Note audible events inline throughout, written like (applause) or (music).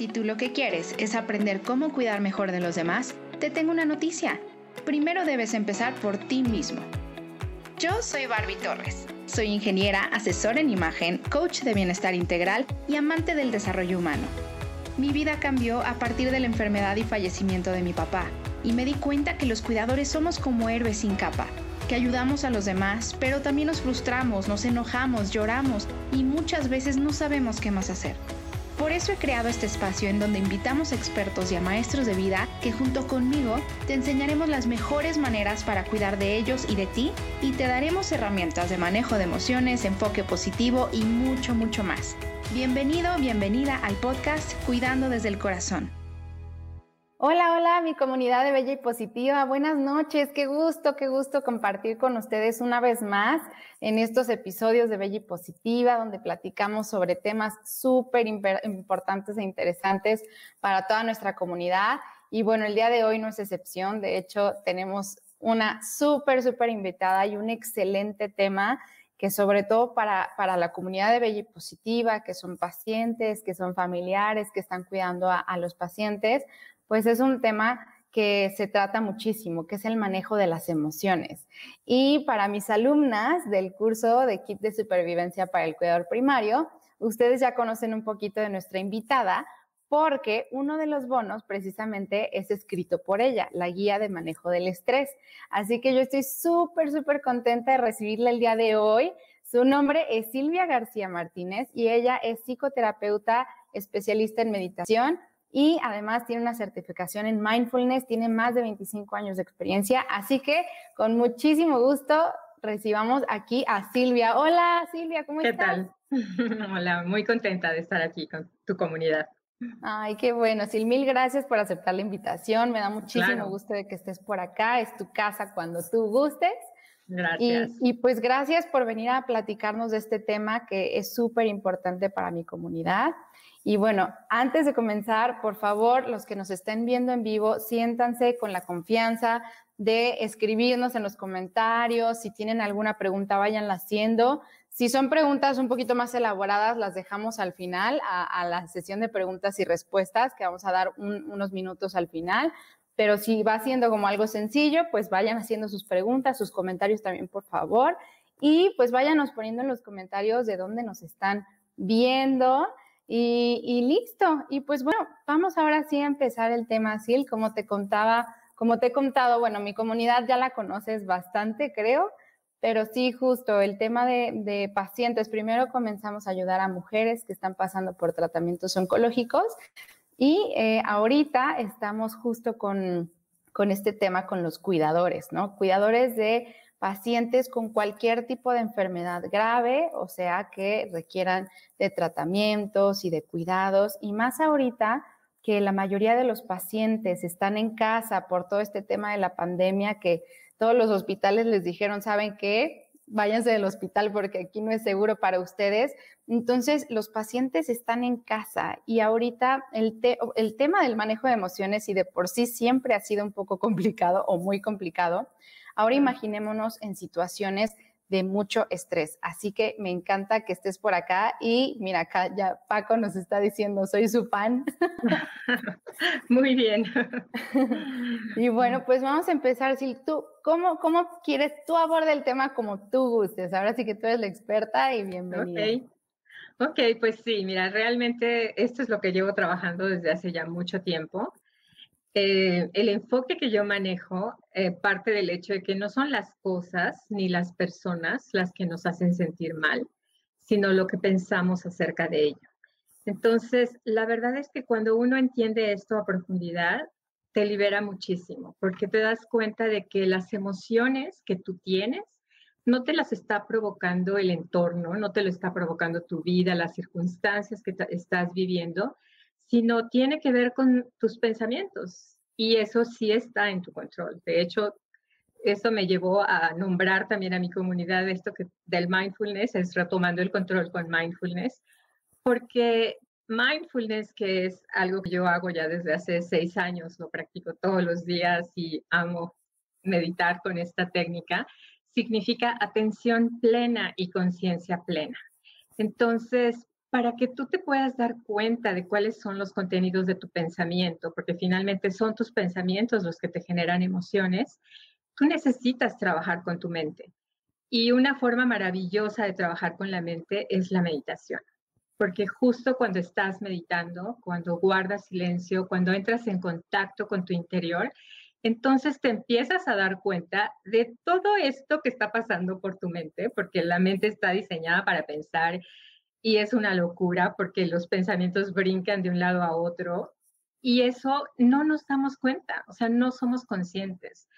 Si tú lo que quieres es aprender cómo cuidar mejor de los demás, te tengo una noticia. Primero debes empezar por ti mismo. Yo soy Barbie Torres. Soy ingeniera, asesora en imagen, coach de bienestar integral y amante del desarrollo humano. Mi vida cambió a partir de la enfermedad y fallecimiento de mi papá, y me di cuenta que los cuidadores somos como héroes sin capa, que ayudamos a los demás, pero también nos frustramos, nos enojamos, lloramos y muchas veces no sabemos qué más hacer. Por eso he creado este espacio en donde invitamos a expertos y a maestros de vida que junto conmigo te enseñaremos las mejores maneras para cuidar de ellos y de ti y te daremos herramientas de manejo de emociones, enfoque positivo y mucho, mucho más. Bienvenido, bienvenida al podcast Cuidando desde el Corazón. Hola, hola, mi comunidad de Bella y Positiva. Buenas noches. Qué gusto, qué gusto compartir con ustedes una vez más en estos episodios de Bella y Positiva, donde platicamos sobre temas súper importantes e interesantes para toda nuestra comunidad. Y bueno, el día de hoy no es excepción. De hecho, tenemos una súper, súper invitada y un excelente tema que sobre todo para, para la comunidad de Bella y Positiva, que son pacientes, que son familiares, que están cuidando a, a los pacientes, pues es un tema que se trata muchísimo, que es el manejo de las emociones. Y para mis alumnas del curso de Kit de Supervivencia para el Cuidador Primario, ustedes ya conocen un poquito de nuestra invitada, porque uno de los bonos precisamente es escrito por ella, la guía de manejo del estrés. Así que yo estoy súper, súper contenta de recibirla el día de hoy. Su nombre es Silvia García Martínez y ella es psicoterapeuta especialista en meditación, y además tiene una certificación en mindfulness, tiene más de 25 años de experiencia, así que con muchísimo gusto recibamos aquí a Silvia. Hola Silvia, ¿cómo estás? ¿Qué tal? (laughs) Hola, muy contenta de estar aquí con tu comunidad. Ay, qué bueno, Sil, mil gracias por aceptar la invitación. Me da muchísimo gusto de que estés por acá. Es tu casa cuando tú gustes. Gracias. Y, y, pues gracias por venir a platicarnos de este tema que es súper importante para mi comunidad. Y bueno, antes de comenzar, por favor, los que nos estén viendo en vivo, siéntanse con la confianza de escribirnos en los comentarios. Si tienen alguna pregunta, váyanla haciendo. Si son preguntas un poquito más elaboradas, las dejamos al final, a, la sesión de preguntas y respuestas, que vamos a dar unos minutos al final. Pero si va siendo como algo sencillo, pues vayan haciendo sus preguntas, sus comentarios también, por favor. Y pues váyanos poniendo en los comentarios de dónde nos están viendo. Y, listo. Y pues bueno, vamos ahora sí a empezar el tema, Sil. Como te contaba, como te he contado, bueno, mi comunidad ya la conoces bastante, creo, pero sí, justo el tema de, pacientes. Primero comenzamos a ayudar a mujeres que están pasando por tratamientos oncológicos y eh, ahorita estamos justo con, con este tema con los cuidadores, ¿no? Cuidadores de pacientes con cualquier tipo de enfermedad grave, o sea, que requieran de tratamientos y de cuidados, y más ahorita que la mayoría de los pacientes están en casa por todo este tema de la pandemia, que todos los hospitales les dijeron, ¿saben qué? Váyanse del hospital porque aquí no es seguro para ustedes. Entonces, los pacientes están en casa y ahorita el, el tema del manejo de emociones y de por sí siempre ha sido un poco (laughs) complicado o muy complicado Ahora imaginémonos en situaciones de mucho estrés. Así que me encanta que estés por acá y mira, acá ya Paco nos está diciendo, soy su fan. (laughs) Muy bien. (laughs) y bueno, pues vamos a empezar. Si tú, ¿cómo, ¿cómo quieres tú abordar el tema como tú gustes? Ahora sí que tú eres la experta y bienvenida. Ok. Ok, pues sí, mira, realmente esto es lo que llevo trabajando desde hace ya mucho tiempo. Eh, el enfoque que yo manejo eh, parte del hecho de que no son las cosas ni las personas las que nos hacen sentir mal, sino lo que pensamos acerca de ello. Entonces, la verdad es que cuando uno entiende esto a profundidad, te libera muchísimo, porque te das cuenta de que las emociones que tú tienes no te las está provocando el entorno, no te lo está provocando tu vida, las circunstancias que estás viviendo, sino tiene que ver con tus pensamientos y eso sí está en tu control. De hecho, eso me llevó a nombrar también a mi comunidad esto del mindfulness, es retomando el control con mindfulness, porque mindfulness, que es algo que yo hago ya desde hace seis años, lo practico todos los días y amo meditar con esta técnica, significa atención plena y conciencia plena. Entonces, para que tú te puedas dar cuenta de cuáles son los contenidos de tu pensamiento, porque finalmente son tus pensamientos los que te generan emociones, tú necesitas trabajar con tu mente. Y una forma maravillosa de trabajar con la mente es la meditación, porque justo cuando estás meditando, cuando guardas silencio, cuando entras en contacto con tu interior, entonces te empiezas a dar cuenta de todo esto que está pasando por tu mente, porque la mente está diseñada para pensar y es una locura porque los pensamientos brincan de un lado a otro y eso no nos damos cuenta, o sea, no somos conscientes.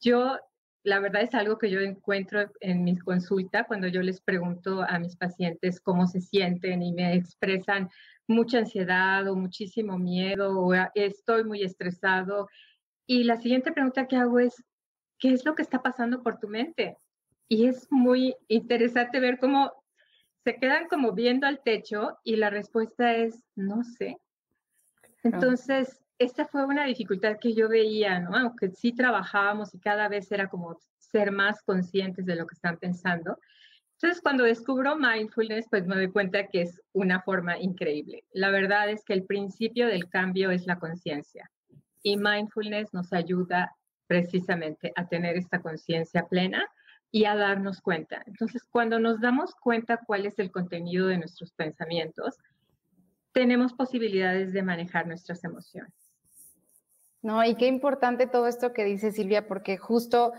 Yo, la verdad es algo que yo encuentro en mi consulta cuando yo les pregunto a mis pacientes cómo se sienten y me expresan mucha ansiedad o muchísimo miedo o estoy muy estresado. Y la siguiente pregunta que hago es, ¿qué es lo que está pasando por tu mente? Y es muy interesante ver cómo se quedan como viendo al techo y la respuesta es, no sé. Entonces, esta fue una dificultad que yo veía, ¿no? Aunque sí trabajábamos y cada vez era como ser más conscientes de lo que están pensando. Entonces, cuando descubro mindfulness, pues me doy cuenta que es una forma increíble. La verdad es que el principio del cambio es la conciencia y mindfulness nos ayuda precisamente a tener esta conciencia plena y a darnos cuenta. Entonces, cuando nos damos cuenta cuál es el contenido de nuestros pensamientos, tenemos posibilidades de manejar nuestras emociones. No, y qué importante todo esto que dice Silvia, porque justo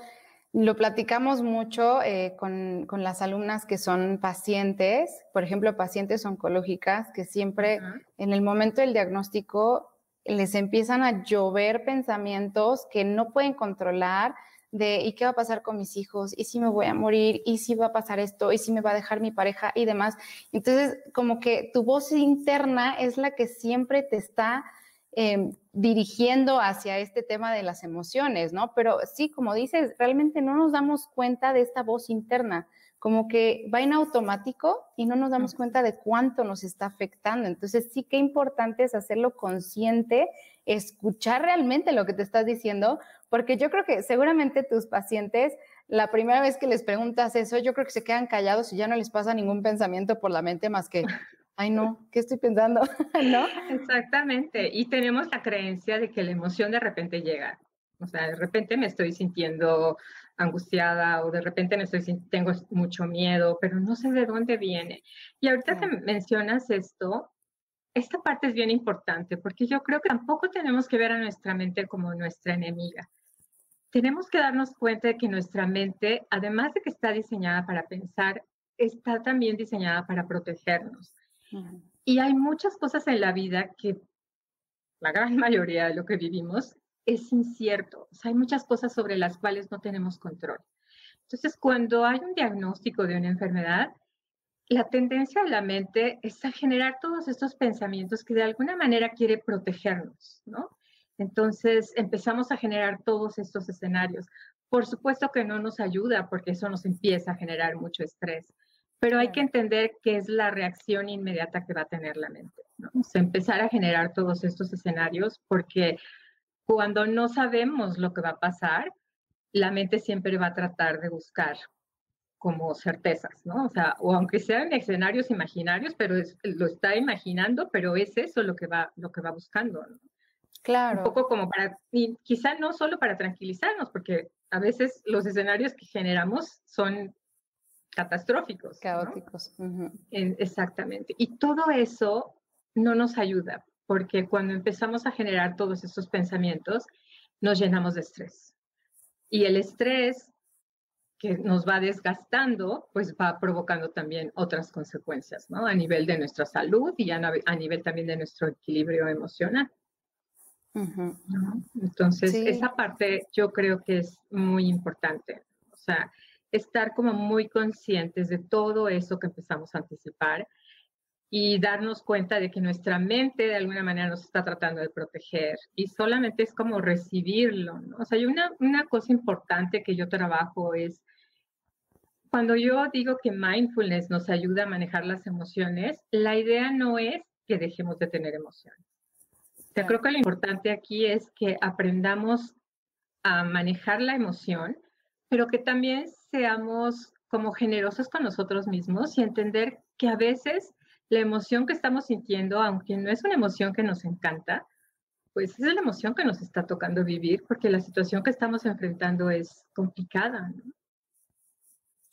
lo platicamos mucho eh, con, con, las alumnas que son pacientes, por ejemplo, pacientes oncológicas, que siempre en el momento del diagnóstico les empiezan a llover pensamientos que no pueden controlar, de ¿y qué va a pasar con mis hijos? ¿Y si me voy a morir? ¿Y si va a pasar esto? ¿Y si me va a dejar mi pareja? Y demás. Entonces, como que tu voz interna es la que siempre te está em, dirigiendo hacia este tema de las emociones, ¿no? Pero sí, como dices, realmente no nos damos cuenta de esta voz interna como que va en automático y no nos damos cuenta de cuánto nos está afectando. Entonces sí que importante es hacerlo consciente, escuchar realmente lo que te estás diciendo, porque yo creo que seguramente tus pacientes, la primera vez que les preguntas eso, yo creo que se quedan callados y ya no les pasa ningún pensamiento por la mente más que, (laughs) ay no, ¿qué estoy pensando? (laughs) ¿No? Exactamente. Y tenemos la creencia de que la emoción de repente llega. O sea, de repente me estoy sintiendo angustiada o de repente me estoy, tengo mucho miedo, pero no sé de dónde viene. Y ahorita que mencionas esto, esta parte es bien importante porque yo creo que tampoco tenemos que ver a nuestra mente como nuestra enemiga. Tenemos que darnos cuenta de que nuestra mente, además de que está diseñada para pensar, está también diseñada para protegernos. Y hay muchas cosas en la vida que la gran (laughs) mayoría de lo que vivimos es incierto. O sea, hay muchas cosas sobre las cuales no tenemos control. Entonces, cuando hay un diagnóstico de una enfermedad, la tendencia de la mente es a generar todos estos pensamientos que de alguna manera quiere protegernos, ¿no? Entonces empezamos a generar todos estos escenarios. Por supuesto que no nos ayuda porque eso nos empieza a generar mucho estrés, pero hay que entender qué es la reacción inmediata que va a tener la mente, ¿no? O sea, empezar a generar todos estos escenarios porque cuando no sabemos lo que va a pasar, la mente siempre va a tratar de buscar como certezas, ¿no? O sea, o aunque sean escenarios imaginarios, pero lo está imaginando, pero es eso lo que va, lo que va buscando, ¿no? Claro. Un poco como para, y quizá no solo para tranquilizarnos, porque a veces los escenarios que generamos son catastróficos. Caóticos. exactamente. Y todo eso no nos ayuda, porque cuando empezamos a generar todos estos pensamientos, nos llenamos de estrés. Y el estrés que nos va desgastando, pues va provocando también otras consecuencias, ¿no? A nivel de nuestra salud y a, nivel también de nuestro equilibrio emocional. Entonces, esa parte yo creo que es muy importante. O sea, estar como muy conscientes de todo eso que empezamos a anticipar y darnos cuenta de que nuestra mente de alguna manera nos está tratando de proteger y solamente es como recibirlo, ¿no? O sea, hay una, una cosa importante que yo trabajo es cuando yo digo que mindfulness nos ayuda a manejar las emociones, la idea no es que dejemos de tener emociones. Yo creo que lo importante aquí es que aprendamos a manejar la emoción, pero que también seamos como generosos con nosotros mismos y entender que a veces la emoción que estamos sintiendo, aunque no es una emoción que nos encanta, pues es la emoción que nos está tocando vivir porque la situación que estamos enfrentando es complicada.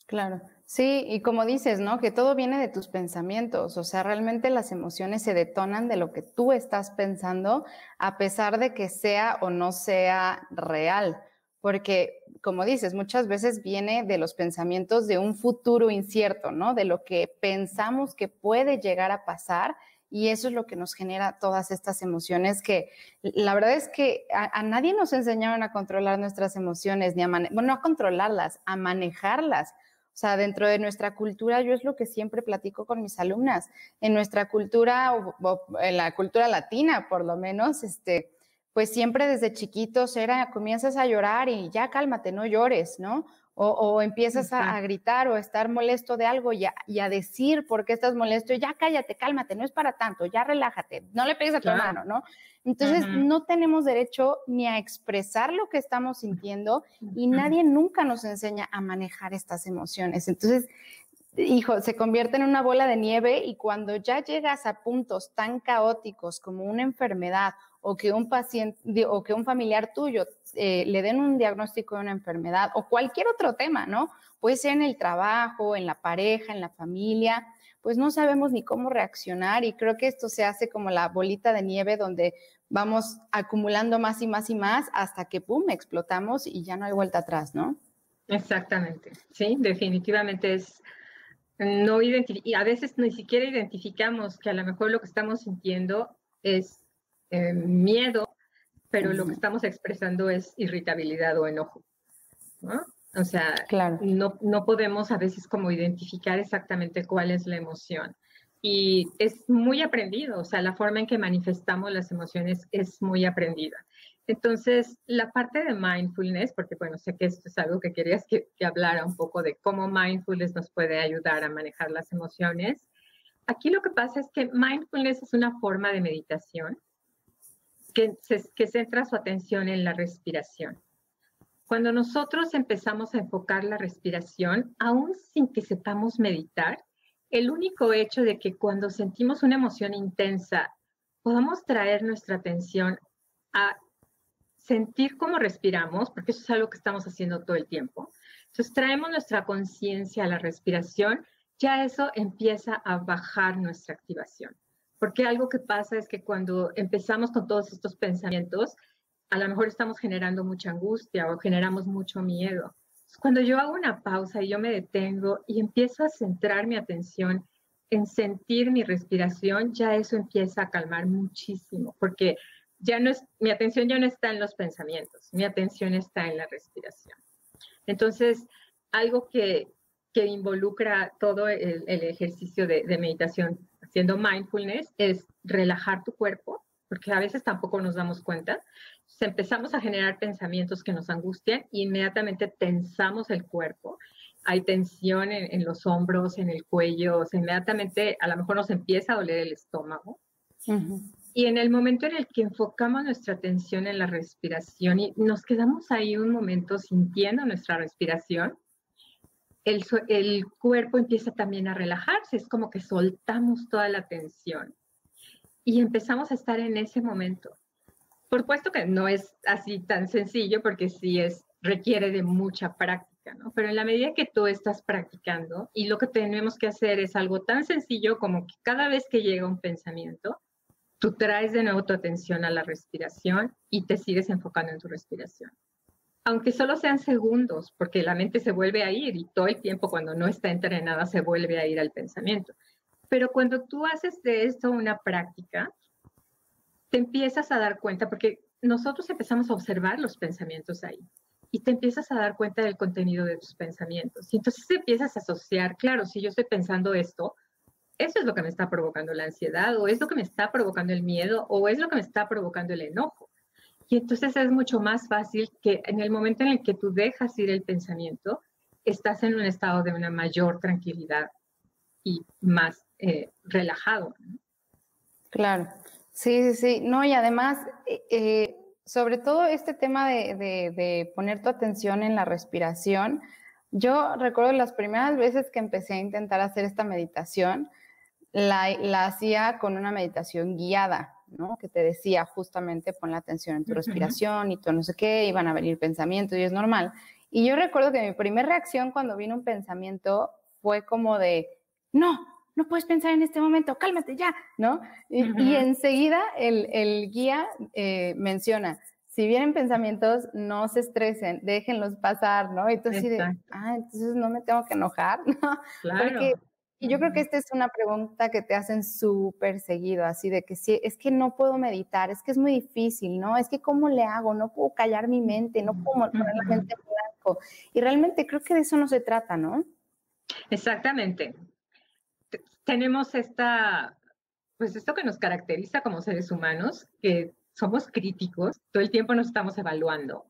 Claro, sí, y como dices, ¿no? Que todo viene de tus pensamientos, o sea, realmente las emociones se detonan de lo que tú estás pensando, a pesar de que sea o no sea real, porque, como dices, muchas veces viene de los pensamientos de un futuro incierto, ¿no? De lo que pensamos que puede llegar a pasar y eso es lo que nos genera todas estas emociones que la verdad es que a, nadie nos enseñaron a controlar nuestras emociones, ni a, bueno, no a controlarlas, a manejarlas. O sea, dentro de nuestra cultura, yo es lo que siempre platico con mis alumnas, en nuestra cultura, o, en la cultura latina por lo menos, este, pues siempre desde chiquitos era, comienzas a llorar y ya cálmate, no llores, ¿no? O, empiezas a, gritar o a estar molesto de algo y a, decir por qué estás molesto, ya cállate, cálmate, no es para tanto, ya relájate, no le pegues a tu hermano, ¿no? Entonces, no tenemos derecho ni a expresar lo que estamos sintiendo y nadie nunca nos enseña a manejar estas emociones. Entonces, hijo, se convierte en una bola de nieve y cuando ya llegas a puntos tan caóticos como una enfermedad o que un paciente o que un familiar tuyo eh, le den un diagnóstico de una enfermedad o cualquier otro tema, ¿no? Puede ser en el trabajo, en la pareja, en la familia, pues no sabemos ni cómo reaccionar y creo que esto se hace como la bolita de nieve donde vamos acumulando más y más y más hasta que, ¡pum!, explotamos y ya no hay vuelta atrás, ¿no? Exactamente, sí, definitivamente es no y a veces ni siquiera identificamos que a lo mejor lo que estamos sintiendo es eh, miedo, pero lo que estamos expresando es irritabilidad o enojo. ¿no? O sea, no, no podemos a veces como identificar exactamente cuál es la emoción. Y es muy aprendido, o sea, la forma en que manifestamos las emociones es muy aprendida. Entonces, la parte de mindfulness, porque bueno, sé que esto es algo que querías que, hablara un poco de cómo mindfulness nos puede ayudar a manejar las emociones. Aquí lo que pasa es que mindfulness es una forma de meditación que, centra su atención en la respiración. Cuando nosotros empezamos a enfocar la respiración, aún sin que sepamos meditar, el único hecho de que cuando sentimos una emoción intensa podamos traer nuestra atención a sentir cómo respiramos, porque eso es algo que estamos haciendo todo el tiempo. Entonces traemos nuestra conciencia a la respiración, ya eso empieza a bajar nuestra activación. Porque algo que pasa es que cuando empezamos con todos estos pensamientos, a lo mejor estamos generando mucha angustia o generamos mucho miedo. Cuando yo hago una pausa y yo me detengo y empiezo a centrar mi atención en sentir mi respiración, ya eso empieza a calmar muchísimo, porque ya no es, mi atención ya no está en los pensamientos, mi atención está en la respiración. Entonces, algo que, que involucra todo el, ejercicio de, meditación haciendo mindfulness es relajar tu cuerpo, porque a veces tampoco nos damos cuenta. empezamos a generar pensamientos que nos angustian e inmediatamente tensamos el cuerpo. Hay tensión en, los hombros, en el cuello, inmediatamente a lo mejor nos empieza a doler el estómago. Y en el momento en el que enfocamos nuestra atención en la respiración y nos quedamos ahí un momento sintiendo nuestra respiración, el, cuerpo empieza también a relajarse, es como que soltamos toda la tensión y empezamos a estar en ese momento. Por supuesto que no es así tan sencillo porque sí es, requiere de mucha práctica. Pero en la medida que tú estás practicando y lo que tenemos que hacer es algo tan sencillo como que cada vez que llega un pensamiento, tú traes de nuevo tu atención a la respiración y te sigues enfocando en tu respiración. Aunque solo sean segundos, porque la mente se vuelve a ir y todo el tiempo cuando no está entrenada se vuelve a ir al pensamiento. Pero cuando tú haces de esto una práctica, te empiezas a dar cuenta, porque nosotros empezamos a observar los pensamientos ahí y te empiezas a dar cuenta del contenido de tus pensamientos. Y entonces empiezas a asociar, claro, si yo estoy pensando esto, eso es lo que me está provocando la ansiedad o es lo que me está provocando el miedo o es lo que me está provocando el enojo. Y entonces es mucho más fácil que en el momento en el que tú dejas ir el pensamiento, estás en un estado de una mayor tranquilidad y más eh, relajado. Claro, sí, sí, sí. No, y además, eh, eh, sobre todo este tema de, de poner tu atención en la respiración, yo recuerdo las primeras veces que empecé a intentar hacer esta meditación, la, la hacía con una meditación guiada, ¿no? Que te decía justamente pon la atención en tu respiración y todo no sé qué, iban a venir pensamientos y es normal. Y yo recuerdo que mi primera reacción cuando vino un pensamiento fue como de, no, no puedes pensar en este momento, cálmate ya, ¿no? Y, enseguida el, el guía eh, menciona, si vienen pensamientos, no se estresen, déjenlos pasar, ¿no? Entonces, de, ah, entonces no me tengo que enojar, (laughs) ¿no? Claro. Y yo creo que esta es una pregunta que te hacen súper seguido, así de que si es que no puedo meditar, es que es muy difícil, ¿no? Es que cómo le hago, no puedo callar mi mente, no puedo poner la mente en blanco. Y realmente creo que de eso no se trata, ¿no? Exactamente. Tenemos esta, pues esto que nos caracteriza como seres humanos, que somos críticos, todo el tiempo nos estamos evaluando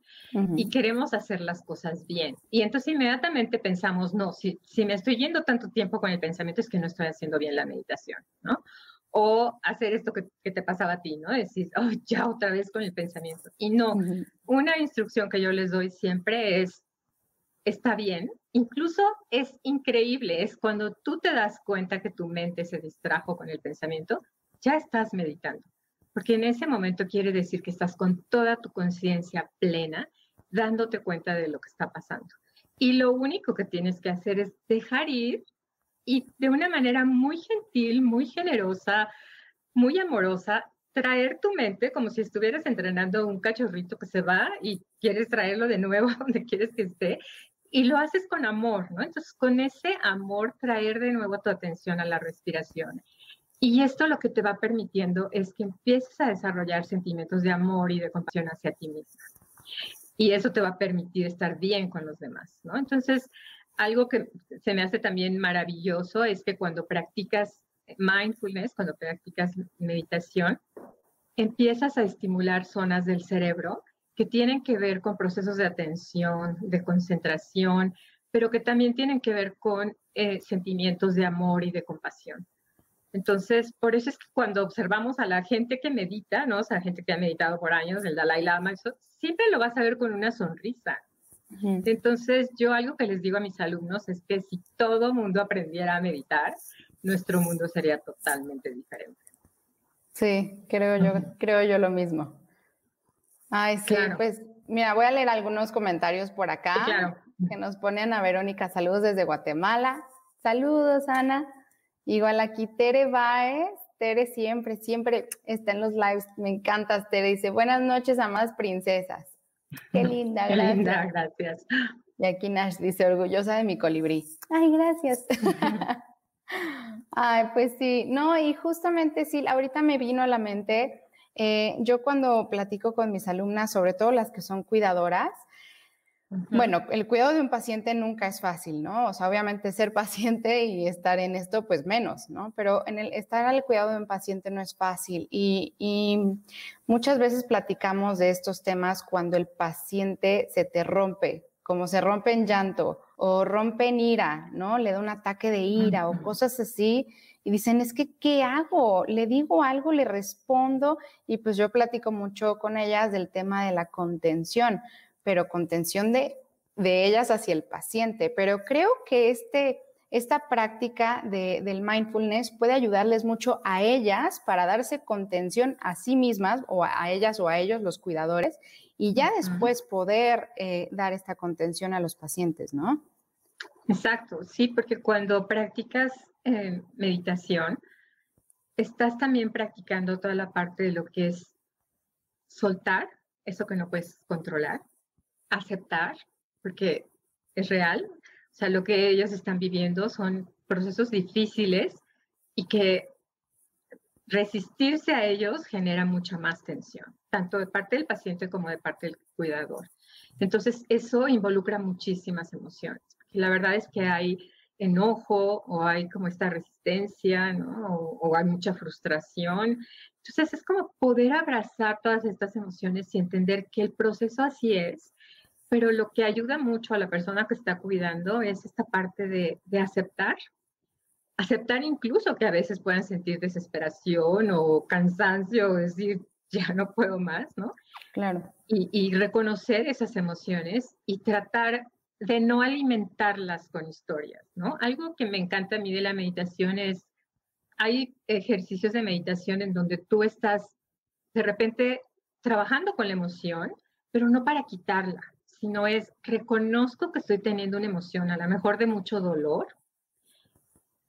y queremos hacer las cosas bien. Y entonces inmediatamente pensamos, no, si, si me estoy yendo tanto tiempo con el pensamiento es que no estoy haciendo bien la meditación, ¿no? O hacer esto que, que te pasaba a ti, ¿no? Decir, oh, ya otra vez con el pensamiento. Y no, una instrucción que yo les doy siempre es, está bien, incluso es increíble, es cuando tú te das cuenta que tu mente se distrajo con el pensamiento, ya estás meditando porque en ese momento quiere decir que estás con toda tu conciencia plena, dándote cuenta de lo que está pasando. Y lo único que tienes que hacer es dejar ir y de una manera muy gentil, muy generosa, muy amorosa, traer tu mente como si estuvieras entrenando un cachorrito que se va y quieres traerlo de nuevo (laughs) donde quieres que esté. Y lo haces con amor, ¿no? Entonces, con ese amor, traer de nuevo tu atención a la respiración y esto lo que te va permitiendo es que empieces a desarrollar sentimientos de amor y de compasión hacia ti misma. Y eso te va a permitir estar bien con los demás, ¿no? Entonces, algo que se me hace también maravilloso es que cuando practicas mindfulness, cuando practicas meditación, empiezas a estimular zonas del cerebro que tienen que ver con procesos de atención, de concentración, pero que también tienen que ver con eh, sentimientos de amor y de compasión. Entonces, por eso es que cuando observamos a la gente que medita, ¿no? O sea, gente que ha meditado por años, el Dalai Lama, eso, siempre lo vas a ver con una sonrisa. Entonces, yo algo que les digo a mis alumnos es que si todo mundo aprendiera a meditar, nuestro mundo sería totalmente diferente. Sí, creo yo, creo yo lo mismo. Ay, sí, pues mira, voy a leer algunos comentarios por acá claro. que nos ponen a Verónica. Saludos desde Guatemala. Saludos, Ana. Igual aquí Tere Baez, Tere siempre, siempre está en los lives, me encanta Tere, dice, buenas noches, amadas princesas. Qué (laughs) linda, Qué gracias. linda, gracias. Y aquí Nash dice, orgullosa de mi colibrí. Ay, gracias. (laughs) Ay, pues sí, no, y justamente sí, ahorita me vino a la mente, eh, yo cuando platico con mis alumnas, sobre todo las que son cuidadoras, bueno, el cuidado de un paciente nunca es fácil, ¿no? O sea, obviamente ser (laughs) paciente y estar en esto, pues menos, ¿no? Pero en el estar al cuidado de un paciente no es fácil y, muchas veces platicamos de estos temas cuando el paciente se te rompe, como se rompe en llanto o rompe en ira, ¿no? Le da un ataque de ira o cosas así y dicen, es que, ¿qué hago? Le digo algo, le respondo y pues yo platico mucho con ellas del tema de la contención pero contención de, de ellas hacia el paciente. Pero creo que este, esta práctica de, del mindfulness puede ayudarles mucho a ellas para darse contención a sí mismas o a ellas o a ellos, los cuidadores, y ya después poder eh, dar esta contención a los pacientes, ¿no? Exacto, sí, porque cuando practicas eh, meditación, estás también practicando toda la parte de lo que es soltar, eso que no puedes controlar, aceptar, porque es real, o sea, lo que ellos están viviendo son procesos difíciles y que resistirse a ellos genera mucha más tensión, tanto de parte del paciente como de parte del cuidador. Entonces, eso involucra muchísimas emociones. La verdad es que hay enojo o hay como esta resistencia, ¿no? O, o, hay mucha frustración. Entonces, es como poder abrazar todas estas emociones y entender que el proceso así es pero lo que ayuda mucho a la persona que está cuidando es esta parte de, aceptar, aceptar incluso que a veces puedan sentir desesperación o cansancio, o decir, (laughs) ya no puedo más, ¿no? Claro. Y, y, reconocer esas emociones y tratar de no alimentarlas con historias, ¿no? Algo que me encanta a mí de la meditación es hay ejercicios de meditación en donde tú estás de repente trabajando con la emoción, pero no para quitarla, sino es reconozco que estoy teniendo una emoción, a lo mejor de mucho dolor,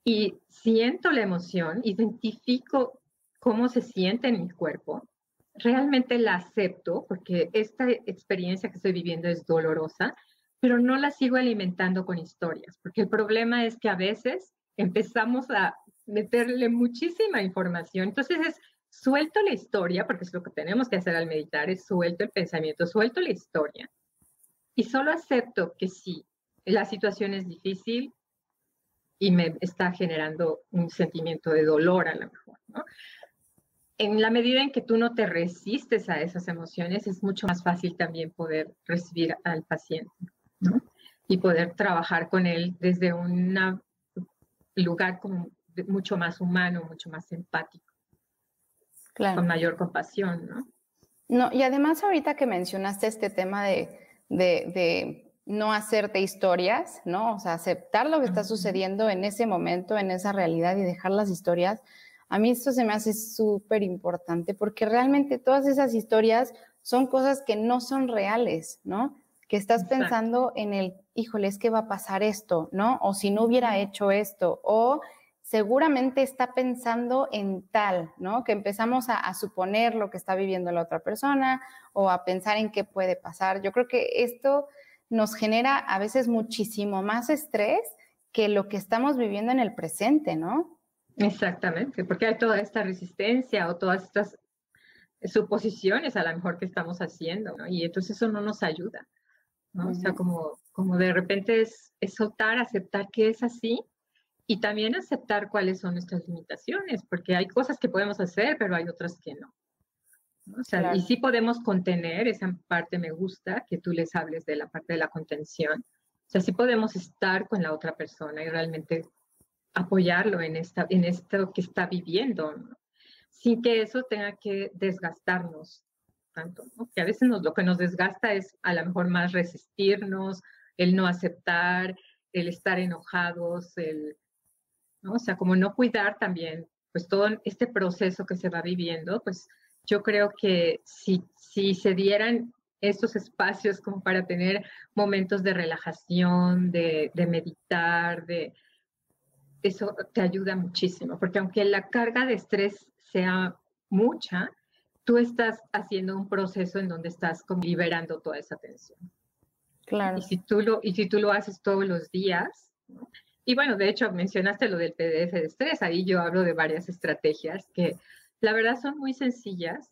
y siento la emoción, identifico cómo se siente en mi cuerpo, realmente la acepto porque esta experiencia que estoy viviendo es dolorosa, pero no la sigo alimentando con historias, porque el problema es que a veces empezamos a meterle muchísima información. Entonces es suelto la historia, porque es lo que tenemos que hacer al meditar, es suelto el pensamiento, suelto la historia y solo acepto que sí, la situación es difícil y me está generando un sentimiento de dolor a lo mejor, ¿no? En la medida en que tú no te resistes a esas emociones, es mucho más fácil también poder recibir al paciente, ¿no? Y poder trabajar con él desde un lugar como mucho más humano, mucho más empático, con mayor compasión, ¿no? No, y además ahorita que mencionaste este tema de, de, de, no hacerte historias, ¿no? O sea, aceptar lo que está sucediendo en ese momento, en esa realidad y dejar las historias, a mí esto se me hace súper importante porque realmente todas esas historias son cosas que no son reales, ¿no? Que estás pensando en el, híjole, es que va a pasar esto, ¿no? O si no hubiera hecho esto, o seguramente está pensando en tal, ¿no? Que empezamos a, suponer lo que está viviendo la otra persona o a pensar en qué puede pasar. Yo creo que esto nos genera a veces muchísimo más estrés que lo que estamos viviendo en el presente, ¿no? Exactamente, porque hay toda esta resistencia o todas estas suposiciones a lo mejor que estamos haciendo, ¿no? Y entonces eso no nos ayuda, ¿no? O sea, como, como de repente es, es soltar, aceptar que es así y también aceptar cuáles son nuestras limitaciones, porque hay cosas que podemos hacer, pero hay otras que no. O sea, y sí podemos contener, esa parte me gusta, que tú les hables de la parte de la contención. O sea, sí podemos estar con la otra persona y realmente apoyarlo en, esta, en esto que está viviendo, sin que eso tenga que desgastarnos tanto, ¿no? que a veces nos, lo que nos desgasta es a lo mejor más resistirnos, el no aceptar, el estar enojados, el ¿no? O sea, como no cuidar también, pues todo este proceso que se va viviendo, pues yo creo que si, si se dieran estos espacios como para tener momentos de relajación, de, de meditar, de eso te ayuda muchísimo, porque aunque la carga de estrés sea mucha, tú estás haciendo un proceso en donde estás como liberando toda esa tensión. Claro. Y si tú lo, y si tú lo haces todos los días, ¿no? Y bueno, de hecho mencionaste lo del PDF de estrés, ahí yo hablo de varias estrategias que la verdad son muy sencillas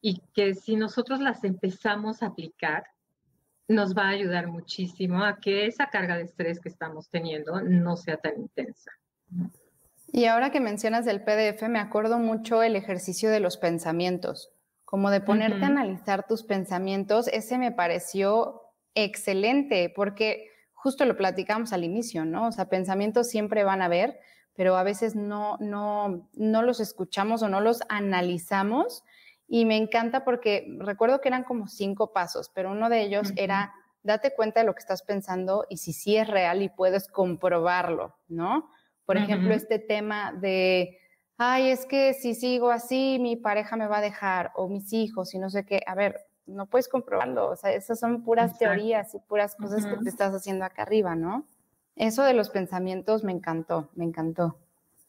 y que si nosotros las empezamos a aplicar, nos va a ayudar muchísimo a que esa carga de estrés que estamos teniendo no sea tan intensa. Y ahora que mencionas del PDF, me acuerdo mucho el ejercicio de los pensamientos, como de ponerte a analizar tus pensamientos, ese me pareció excelente, porque justo lo platicamos al inicio, ¿no? O sea, pensamientos siempre van a haber, pero a veces no, no, no los escuchamos o no los analizamos. Y me encanta porque recuerdo que eran como cinco pasos, pero uno de ellos era date cuenta de lo que estás pensando y si sí es real y puedes comprobarlo, ¿no? Por ejemplo, este tema de, ay, es que si sigo así, mi pareja me va a dejar o mis hijos y no sé qué. A ver, no puedes comprobarlo, o sea, esas son puras teorías y puras cosas que te estás haciendo acá arriba, ¿no? Eso de los pensamientos me encantó, me encantó.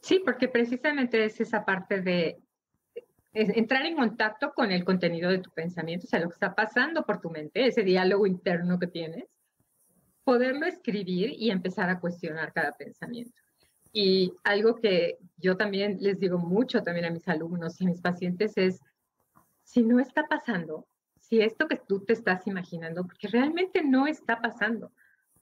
Sí, porque precisamente es esa parte de entrar en contacto con el contenido de tu pensamiento, o sea, lo que está pasando por tu mente, ese diálogo interno que tienes, poderlo escribir y empezar a cuestionar cada pensamiento. Y algo que yo también les digo mucho también a mis alumnos y a mis pacientes es, si no está pasando, si esto que tú te estás imaginando, porque realmente no está pasando,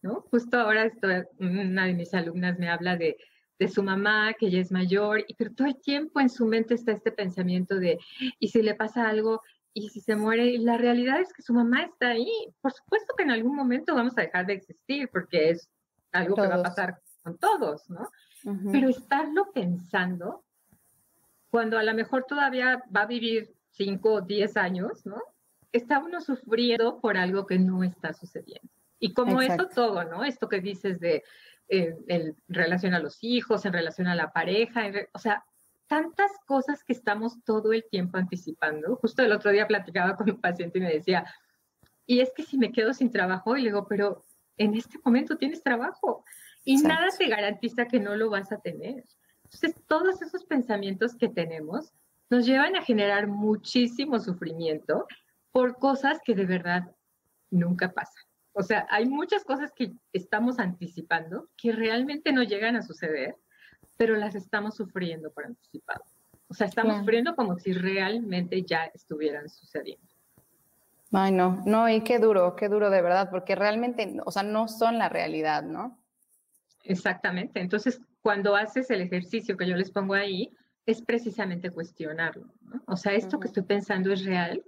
¿no? Justo ahora estoy, una de mis alumnas me habla de, de su mamá, que ella es mayor, y pero todo el tiempo en su mente está este pensamiento de, ¿y si le pasa algo? ¿Y si se muere? Y la realidad es que su mamá está ahí. Por supuesto que en algún momento vamos a dejar de existir, porque es algo que va a pasar con todos, ¿no? Pero estarlo pensando, cuando a lo mejor todavía va a vivir 5 o 10 años, ¿no? Está uno sufriendo por algo que no está sucediendo. Y como eso todo, ¿no? Esto que dices de eh, en relación a los hijos, en relación a la pareja, o sea, tantas cosas que estamos todo el tiempo anticipando. Justo el otro día platicaba con un paciente y me decía, y es que si me quedo sin trabajo, y le digo, pero en este momento tienes trabajo y nada te garantiza que no lo vas a tener. Entonces, todos esos pensamientos que tenemos nos llevan a generar muchísimo sufrimiento por cosas que de verdad nunca pasan. O sea, hay muchas cosas que estamos anticipando que realmente no llegan a suceder, pero las estamos sufriendo por anticipado. O sea, estamos sufriendo como si realmente ya estuvieran sucediendo. Ay, no, no, y qué duro, qué duro de verdad, porque realmente, o sea, no son la realidad, ¿no? Exactamente. Entonces, cuando haces el ejercicio que yo les pongo ahí, es precisamente cuestionarlo. ¿no? O sea, esto que estoy pensando es real,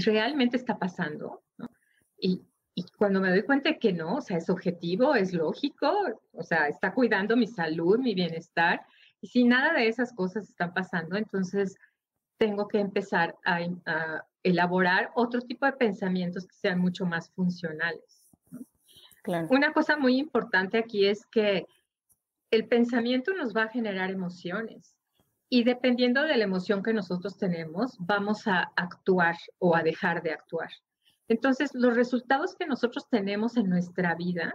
realmente está pasando. ¿no? Y, y cuando me doy cuenta de que no, o sea, es objetivo, es lógico, o sea, está cuidando mi salud, mi bienestar, y si nada de esas cosas están pasando, entonces tengo que empezar a, a elaborar otro tipo de pensamientos que sean mucho más funcionales. Claro. Una cosa muy importante aquí es que el pensamiento nos va a generar emociones y dependiendo de la emoción que nosotros tenemos, vamos a actuar o a dejar de actuar. Entonces, los resultados que nosotros tenemos en nuestra vida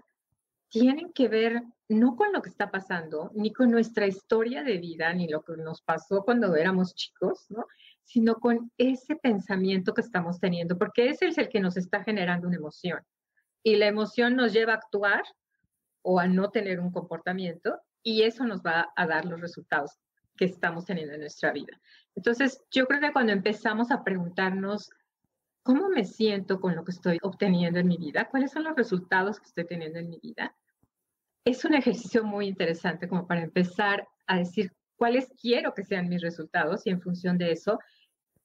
tienen que ver no con lo que está pasando, ni con nuestra historia de vida, ni lo que nos pasó cuando éramos chicos, ¿no? sino con ese pensamiento que estamos teniendo, porque ese es el que nos está generando una emoción. Y la emoción nos lleva a actuar o a no tener un comportamiento, y eso nos va a dar los resultados que estamos teniendo en nuestra vida. Entonces, yo creo que cuando empezamos a preguntarnos, ¿cómo me siento con lo que estoy obteniendo en mi vida? ¿Cuáles son los resultados que estoy teniendo en mi vida? Es un ejercicio muy interesante como para empezar a decir cuáles quiero que sean mis resultados y en función de eso,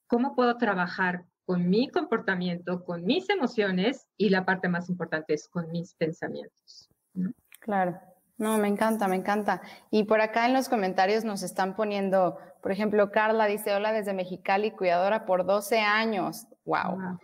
cómo puedo trabajar con mi comportamiento, con mis emociones y la parte más importante es con mis pensamientos. Claro. No, me encanta, me encanta. Y por acá en los comentarios nos están poniendo, por ejemplo, Carla dice, hola desde Mexicali, cuidadora por 12 años. Wow.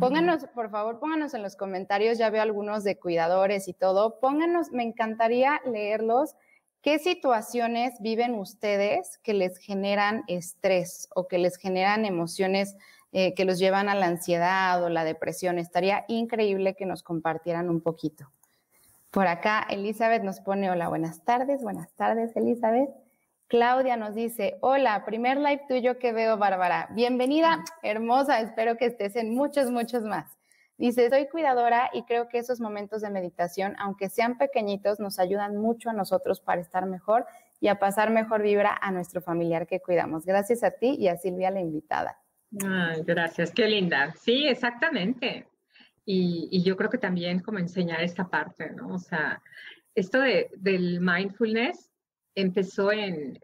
Pónganos, por favor, pónganos en los comentarios, ya veo algunos de cuidadores y todo. Pónganos, me encantaría leerlos. ¿Qué situaciones viven ustedes que les generan estrés o que les generan emociones eh, que los llevan a la ansiedad o la depresión? Estaría increíble que nos compartieran un poquito. Por acá, Elizabeth nos pone, hola, buenas tardes, buenas tardes, Elizabeth. Claudia nos dice, hola, primer live tuyo que veo, Bárbara. Bienvenida, hermosa, espero que estés en muchos, muchos más. Dice, soy cuidadora y creo que esos momentos de meditación, aunque sean pequeñitos, nos ayudan mucho a nosotros para estar mejor y a pasar mejor vibra a nuestro familiar que cuidamos. Gracias a ti y a Silvia, la invitada. Ay, gracias, qué linda. Sí, exactamente. Y, yo creo que también como enseñar esta parte, ¿no? O sea, esto de, del mindfulness empezó en,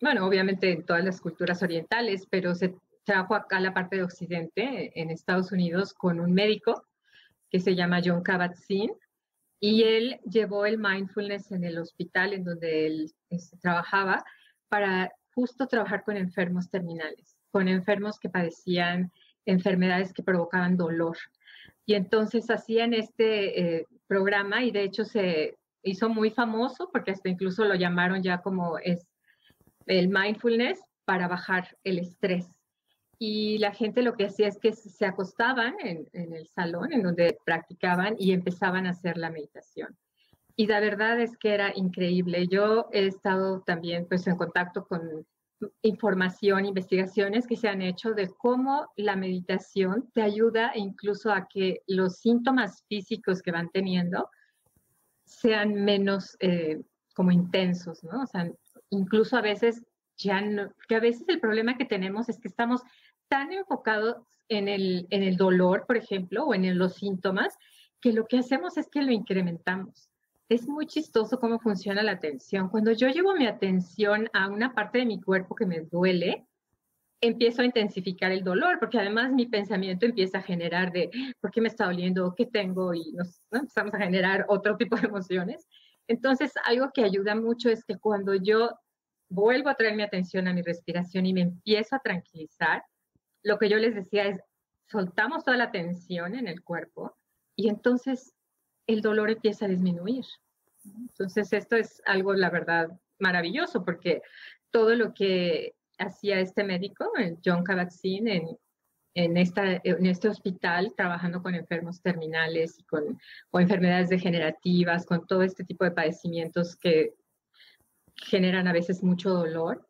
bueno, obviamente en todas las culturas orientales, pero se trajo acá la parte de Occidente, en Estados Unidos, con un médico que se llama John Kabat-Zinn, y él llevó el mindfulness en el hospital en donde él este, trabajaba para justo trabajar con enfermos terminales, con enfermos que padecían enfermedades que provocaban dolor. Y entonces hacían este eh, programa y de hecho se hizo muy famoso porque hasta incluso lo llamaron ya como es el mindfulness para bajar el estrés. Y la gente lo que hacía es que se acostaban en, en el salón en donde practicaban y empezaban a hacer la meditación. Y la verdad es que era increíble. Yo he estado también pues en contacto con información, investigaciones que se han hecho de cómo la meditación te ayuda incluso a que los síntomas físicos que van teniendo sean menos eh, como intensos, ¿no? O sea, incluso a veces ya no, que a veces el problema que tenemos es que estamos tan enfocados en el, en el dolor, por ejemplo, o en los síntomas, que lo que hacemos es que lo incrementamos es muy chistoso cómo funciona la atención. Cuando yo llevo mi atención a una parte de mi cuerpo que me duele, empiezo a intensificar el dolor, porque además mi pensamiento empieza a generar de por qué me está doliendo, qué tengo, y empezamos a generar otro tipo de emociones. Entonces, algo que ayuda mucho es que cuando yo vuelvo a traer mi atención a mi respiración y me empiezo a tranquilizar, lo que yo les decía es, soltamos toda la tensión en el cuerpo y entonces el dolor empieza a disminuir. Entonces, esto es algo, la verdad, maravilloso, porque todo lo que hacía este médico, John Kabat-Zinn, en, en, en este hospital trabajando con enfermos terminales y con, con enfermedades degenerativas, con todo este tipo de padecimientos que generan a veces mucho dolor.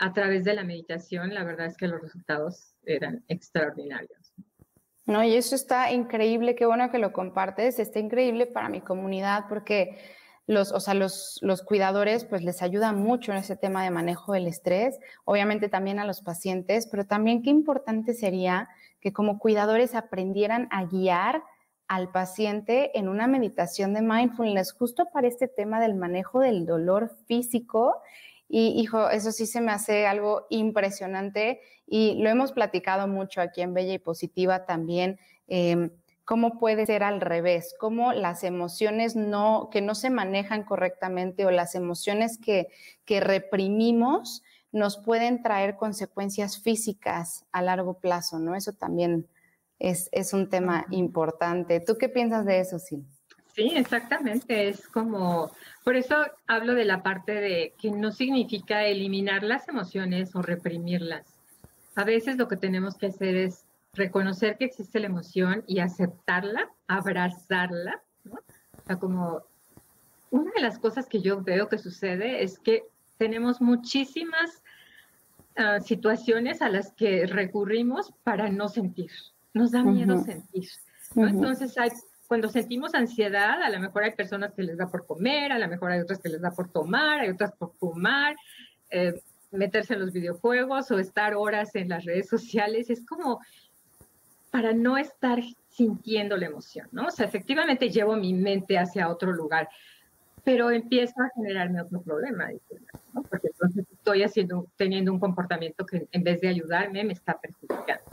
A través de la meditación, la verdad es que los resultados eran extraordinarios. No, y eso está increíble, qué bueno que lo compartes, está increíble para mi comunidad porque los, o sea, los, los cuidadores pues les ayuda mucho en ese tema de manejo del estrés, obviamente también a los pacientes, pero también qué importante sería que como cuidadores aprendieran a guiar al paciente en una meditación de mindfulness justo para este tema del manejo del dolor físico. Y hijo, eso sí se me hace algo impresionante y lo hemos platicado mucho aquí en Bella y Positiva también. Eh, cómo puede ser al revés, cómo las emociones no, que no se manejan correctamente o las emociones que, que reprimimos nos pueden traer consecuencias físicas a largo plazo, ¿no? Eso también es, es un tema importante. ¿Tú qué piensas de eso, sí? Sí, exactamente. Es como, por eso hablo de la parte de que no significa eliminar las emociones o reprimirlas. A veces lo que tenemos que hacer es reconocer que existe la emoción y aceptarla, abrazarla, ¿no? O sea, como una de las cosas que yo veo que sucede es que tenemos muchísimas uh, situaciones a las que recurrimos para no sentir. Nos da miedo uh -huh. sentir. ¿no? Uh -huh. Entonces, hay, cuando sentimos ansiedad, a lo mejor hay personas que les da por comer, a lo mejor hay otras que les da por tomar, hay otras por fumar, eh, meterse en los videojuegos o estar horas en las redes sociales. Es como para no estar sintiendo la emoción, ¿no? O sea, efectivamente llevo mi mente hacia otro lugar, pero empiezo a generarme otro problema, ¿no? Porque entonces estoy haciendo, teniendo un comportamiento que en vez de ayudarme me está perjudicando.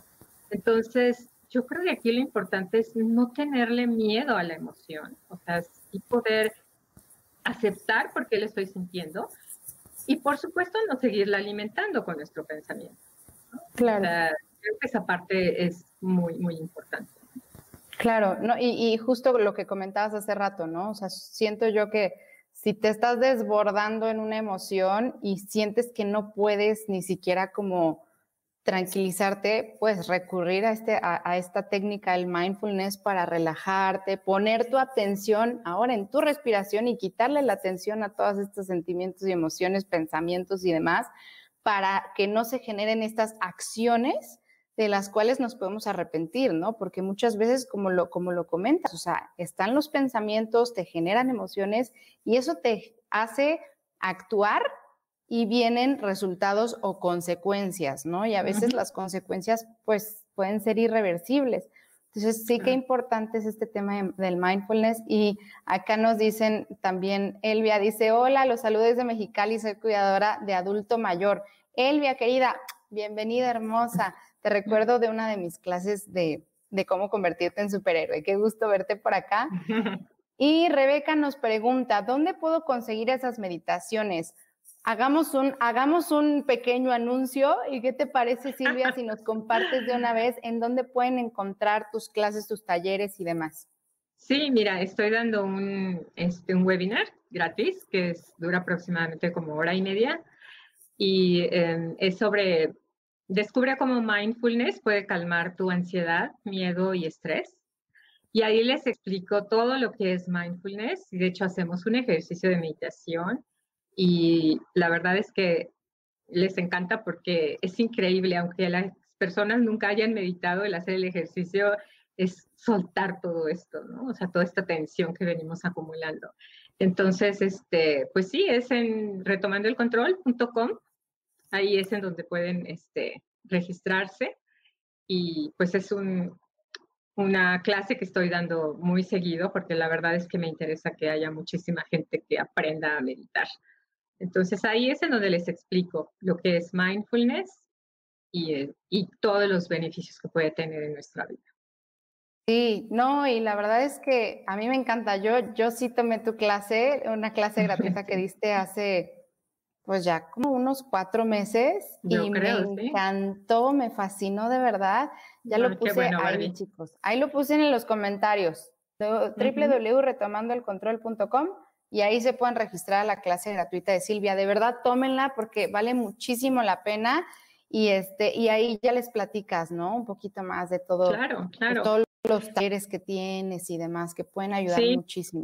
Entonces, yo creo que aquí lo importante es no tenerle miedo a la emoción, o sea, sí poder aceptar por qué le estoy sintiendo y, por supuesto, no seguirla alimentando con nuestro pensamiento. ¿no? Claro. O sea, creo que esa parte es muy, muy importante. Claro, no, y, y, justo lo que comentabas hace rato, ¿no? O sea, siento yo que si te estás desbordando en una emoción y sientes que no puedes ni siquiera como tranquilizarte, pues recurrir a, este, a, esta técnica del mindfulness para relajarte, poner tu atención ahora en tu respiración y quitarle la atención a todos estos sentimientos y emociones, pensamientos y demás, para que no se generen estas acciones de las cuales nos podemos arrepentir, ¿no? Porque muchas veces, como lo, como lo comentas, o sea, están los pensamientos, te generan emociones y eso te hace actuar y vienen resultados o consecuencias, ¿no? Y a veces uh -huh. las consecuencias, pues, pueden ser irreversibles. Entonces, sí que importante es este tema de, del mindfulness. Y acá nos dicen también, Elvia dice, hola, los saludos de Mexicali, soy cuidadora de adulto mayor. Elvia, querida, bienvenida, hermosa. Te recuerdo de una de mis clases de, de cómo convertirte en superhéroe. Qué gusto verte por acá. (laughs) Y Rebeca nos pregunta, ¿dónde puedo conseguir esas meditaciones? Hagamos un, hagamos un pequeño anuncio y qué te parece Silvia si nos compartes de una vez en dónde pueden encontrar tus clases, tus talleres y demás. Sí, mira, estoy dando un, este, un webinar gratis que es, dura aproximadamente como hora y media y eh, es sobre Descubre cómo mindfulness puede calmar tu ansiedad, miedo y estrés. Y ahí les explico todo lo que es mindfulness. De hecho, hacemos un ejercicio de meditación y la verdad es que les encanta porque es increíble, aunque las personas nunca hayan meditado, el hacer el ejercicio es soltar todo esto, ¿no? O sea, toda esta tensión que venimos acumulando. Entonces, este, pues sí, es en retomandoelcontrol.com ahí es en donde pueden este, registrarse y pues es un, una clase que estoy dando muy seguido porque la verdad es que me interesa que haya muchísima gente que aprenda a meditar. Entonces ahí es en donde les explico lo que es mindfulness y, y todos los beneficios que puede tener en nuestra vida. Sí, no, y la verdad es que a mí me encanta. Yo, yo sí tomé tu clase, una clase gratuita que (laughs) diste hace pues ya como unos cuatro meses Yo y creo, me ¿sí? encantó, me fascinó de verdad. Ya lo qué puse bueno, ahí, Barbie. chicos. Ahí lo puse en los comentarios. www.retomandoelcontrol.com y ahí se pueden registrar a la clase gratuita de Silvia. De verdad, tómenla porque vale muchísimo la pena y este y ahí ya les platicas, ¿no? Un poquito más de todo, claro, claro. todos los talleres que tienes y demás que pueden ayudar muchísimo.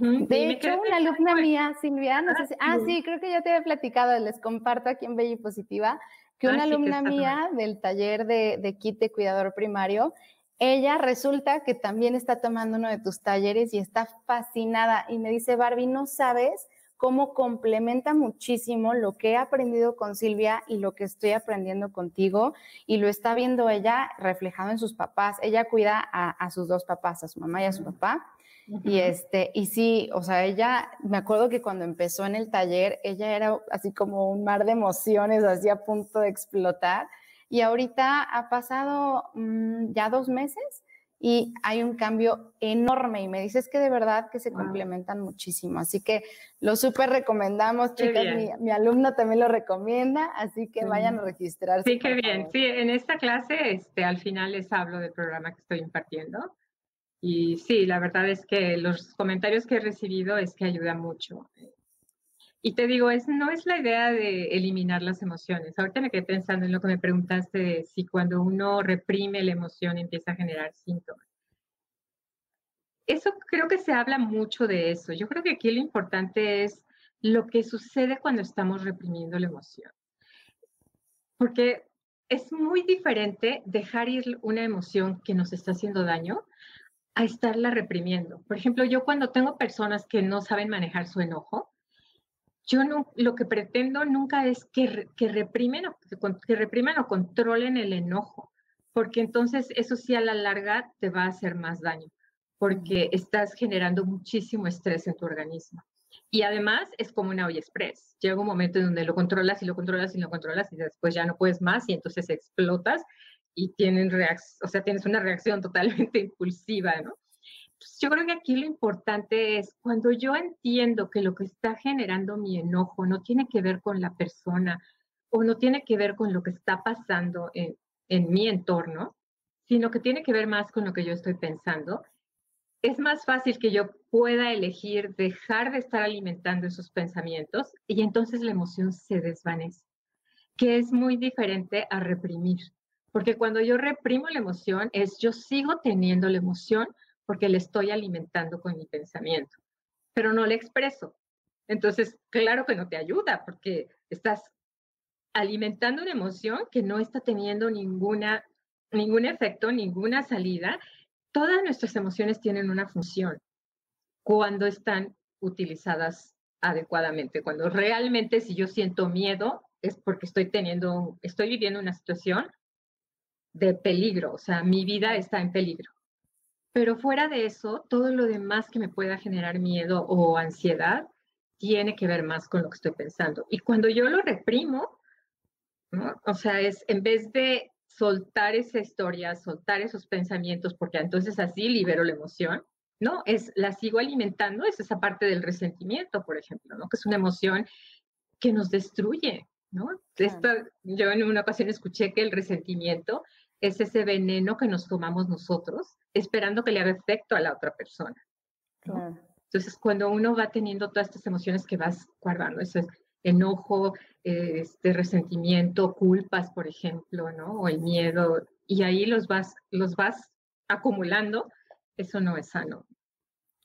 De hecho, una alumna mía, Silvia, no sé si, ah, sí, creo que ya te había platicado, les comparto aquí en Bella y Positiva, que una ah, alumna mía del taller de, de kit de cuidador primario, ella resulta que también está tomando uno de tus talleres y está fascinada y me dice, Barbie, no sabes cómo complementa muchísimo lo que he aprendido con Silvia y lo que estoy aprendiendo contigo y lo está viendo ella reflejado en sus papás. Ella cuida a, a sus dos papás, a su mamá y a su papá y este, y sí, o sea, ella, me acuerdo que cuando empezó en el taller, ella era así como un mar de emociones, así a punto de explotar. Y ahorita ha pasado mm, ya dos meses y hay un cambio enorme. Y me dices que de verdad que se complementan muchísimo. Así que lo súper recomendamos, chicas. Mi, mi, alumno también lo recomienda, así que vayan a registrarse. Sí, qué bien. Sí, en esta clase, este, al final les hablo del programa que estoy impartiendo y sí, la verdad es que los comentarios que he recibido es que ayuda mucho. Y te digo, es, no es la idea de eliminar las emociones. Ahorita me quedé pensando en lo que me preguntaste si cuando uno reprime la emoción empieza a generar síntomas. Eso creo que se habla mucho de eso. Yo creo que aquí lo importante es lo que sucede cuando estamos reprimiendo la emoción. Porque es muy diferente dejar ir una emoción que nos está haciendo daño a estarla reprimiendo. Por ejemplo, yo cuando tengo personas que no saben manejar su enojo, yo no, lo que pretendo nunca es que, que, reprimen o, que repriman o controlen el enojo, porque entonces eso sí a la larga te va a hacer más daño, porque estás generando muchísimo estrés en tu organismo. Y además es como una olla express. Llega un momento en donde lo controlas y lo controlas y lo controlas y después ya no puedes más y entonces explotas y tienen o sea, tienes una reacción totalmente impulsiva, ¿no? Yo creo que aquí lo importante es cuando yo entiendo que lo que está generando mi enojo no tiene que ver con la persona o no tiene que ver con lo que está pasando en, en mi entorno, sino que tiene que ver más con lo que yo estoy pensando, es más fácil que yo pueda elegir dejar de estar alimentando esos pensamientos y entonces la emoción se desvanece, que es muy diferente a reprimir. Porque cuando yo reprimo la emoción, es yo sigo teniendo la emoción porque le estoy alimentando con mi pensamiento, pero no le expreso. Entonces, claro que no te ayuda porque estás alimentando una emoción que no está teniendo ninguna, ningún efecto, ninguna salida. Todas nuestras emociones tienen una función cuando están utilizadas adecuadamente. Cuando realmente si yo siento miedo es porque estoy teniendo, estoy viviendo una situación de peligro, o sea, mi vida está en peligro. Pero fuera de eso, todo lo demás que me pueda generar miedo o ansiedad tiene que ver más con lo que estoy pensando. Y cuando yo lo reprimo, o sea, es en vez de soltar esa historia, soltar esos pensamientos, porque entonces así libero la emoción, ¿no? Es, la sigo alimentando, es esa parte del resentimiento, por ejemplo, ¿no? Que es una emoción que nos destruye, ¿no? Esto, yo en una ocasión escuché que el resentimiento es ese veneno que nos tomamos nosotros, esperando que le haga efecto a la otra persona. Entonces, cuando uno va teniendo todas estas emociones que vas guardando, eso es enojo, este resentimiento, culpas, por ejemplo, ¿no? O el miedo, y ahí los vas, los vas acumulando, eso no es sano.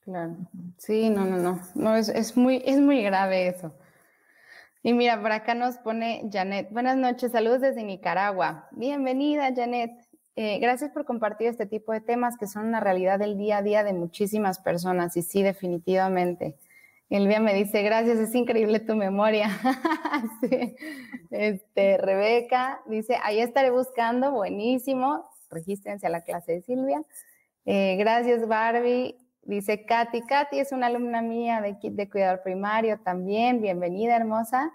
Claro. Sí, no, no, no. No, es, es, muy, es muy grave eso. Y mira, por acá nos pone Janet. Buenas noches, saludos desde Nicaragua. Bienvenida, Janet. Eh, gracias por compartir este tipo de temas que son una realidad del día a día de muchísimas personas. Y sí, definitivamente. Elvia me dice, gracias, es increíble tu memoria. (laughs) sí. este, Rebeca dice, ahí estaré buscando, buenísimo. Regístrense a la clase de Silvia. Eh, gracias, Barbie. Dice Katy, Katy es una alumna mía de cuidador primario también, bienvenida hermosa.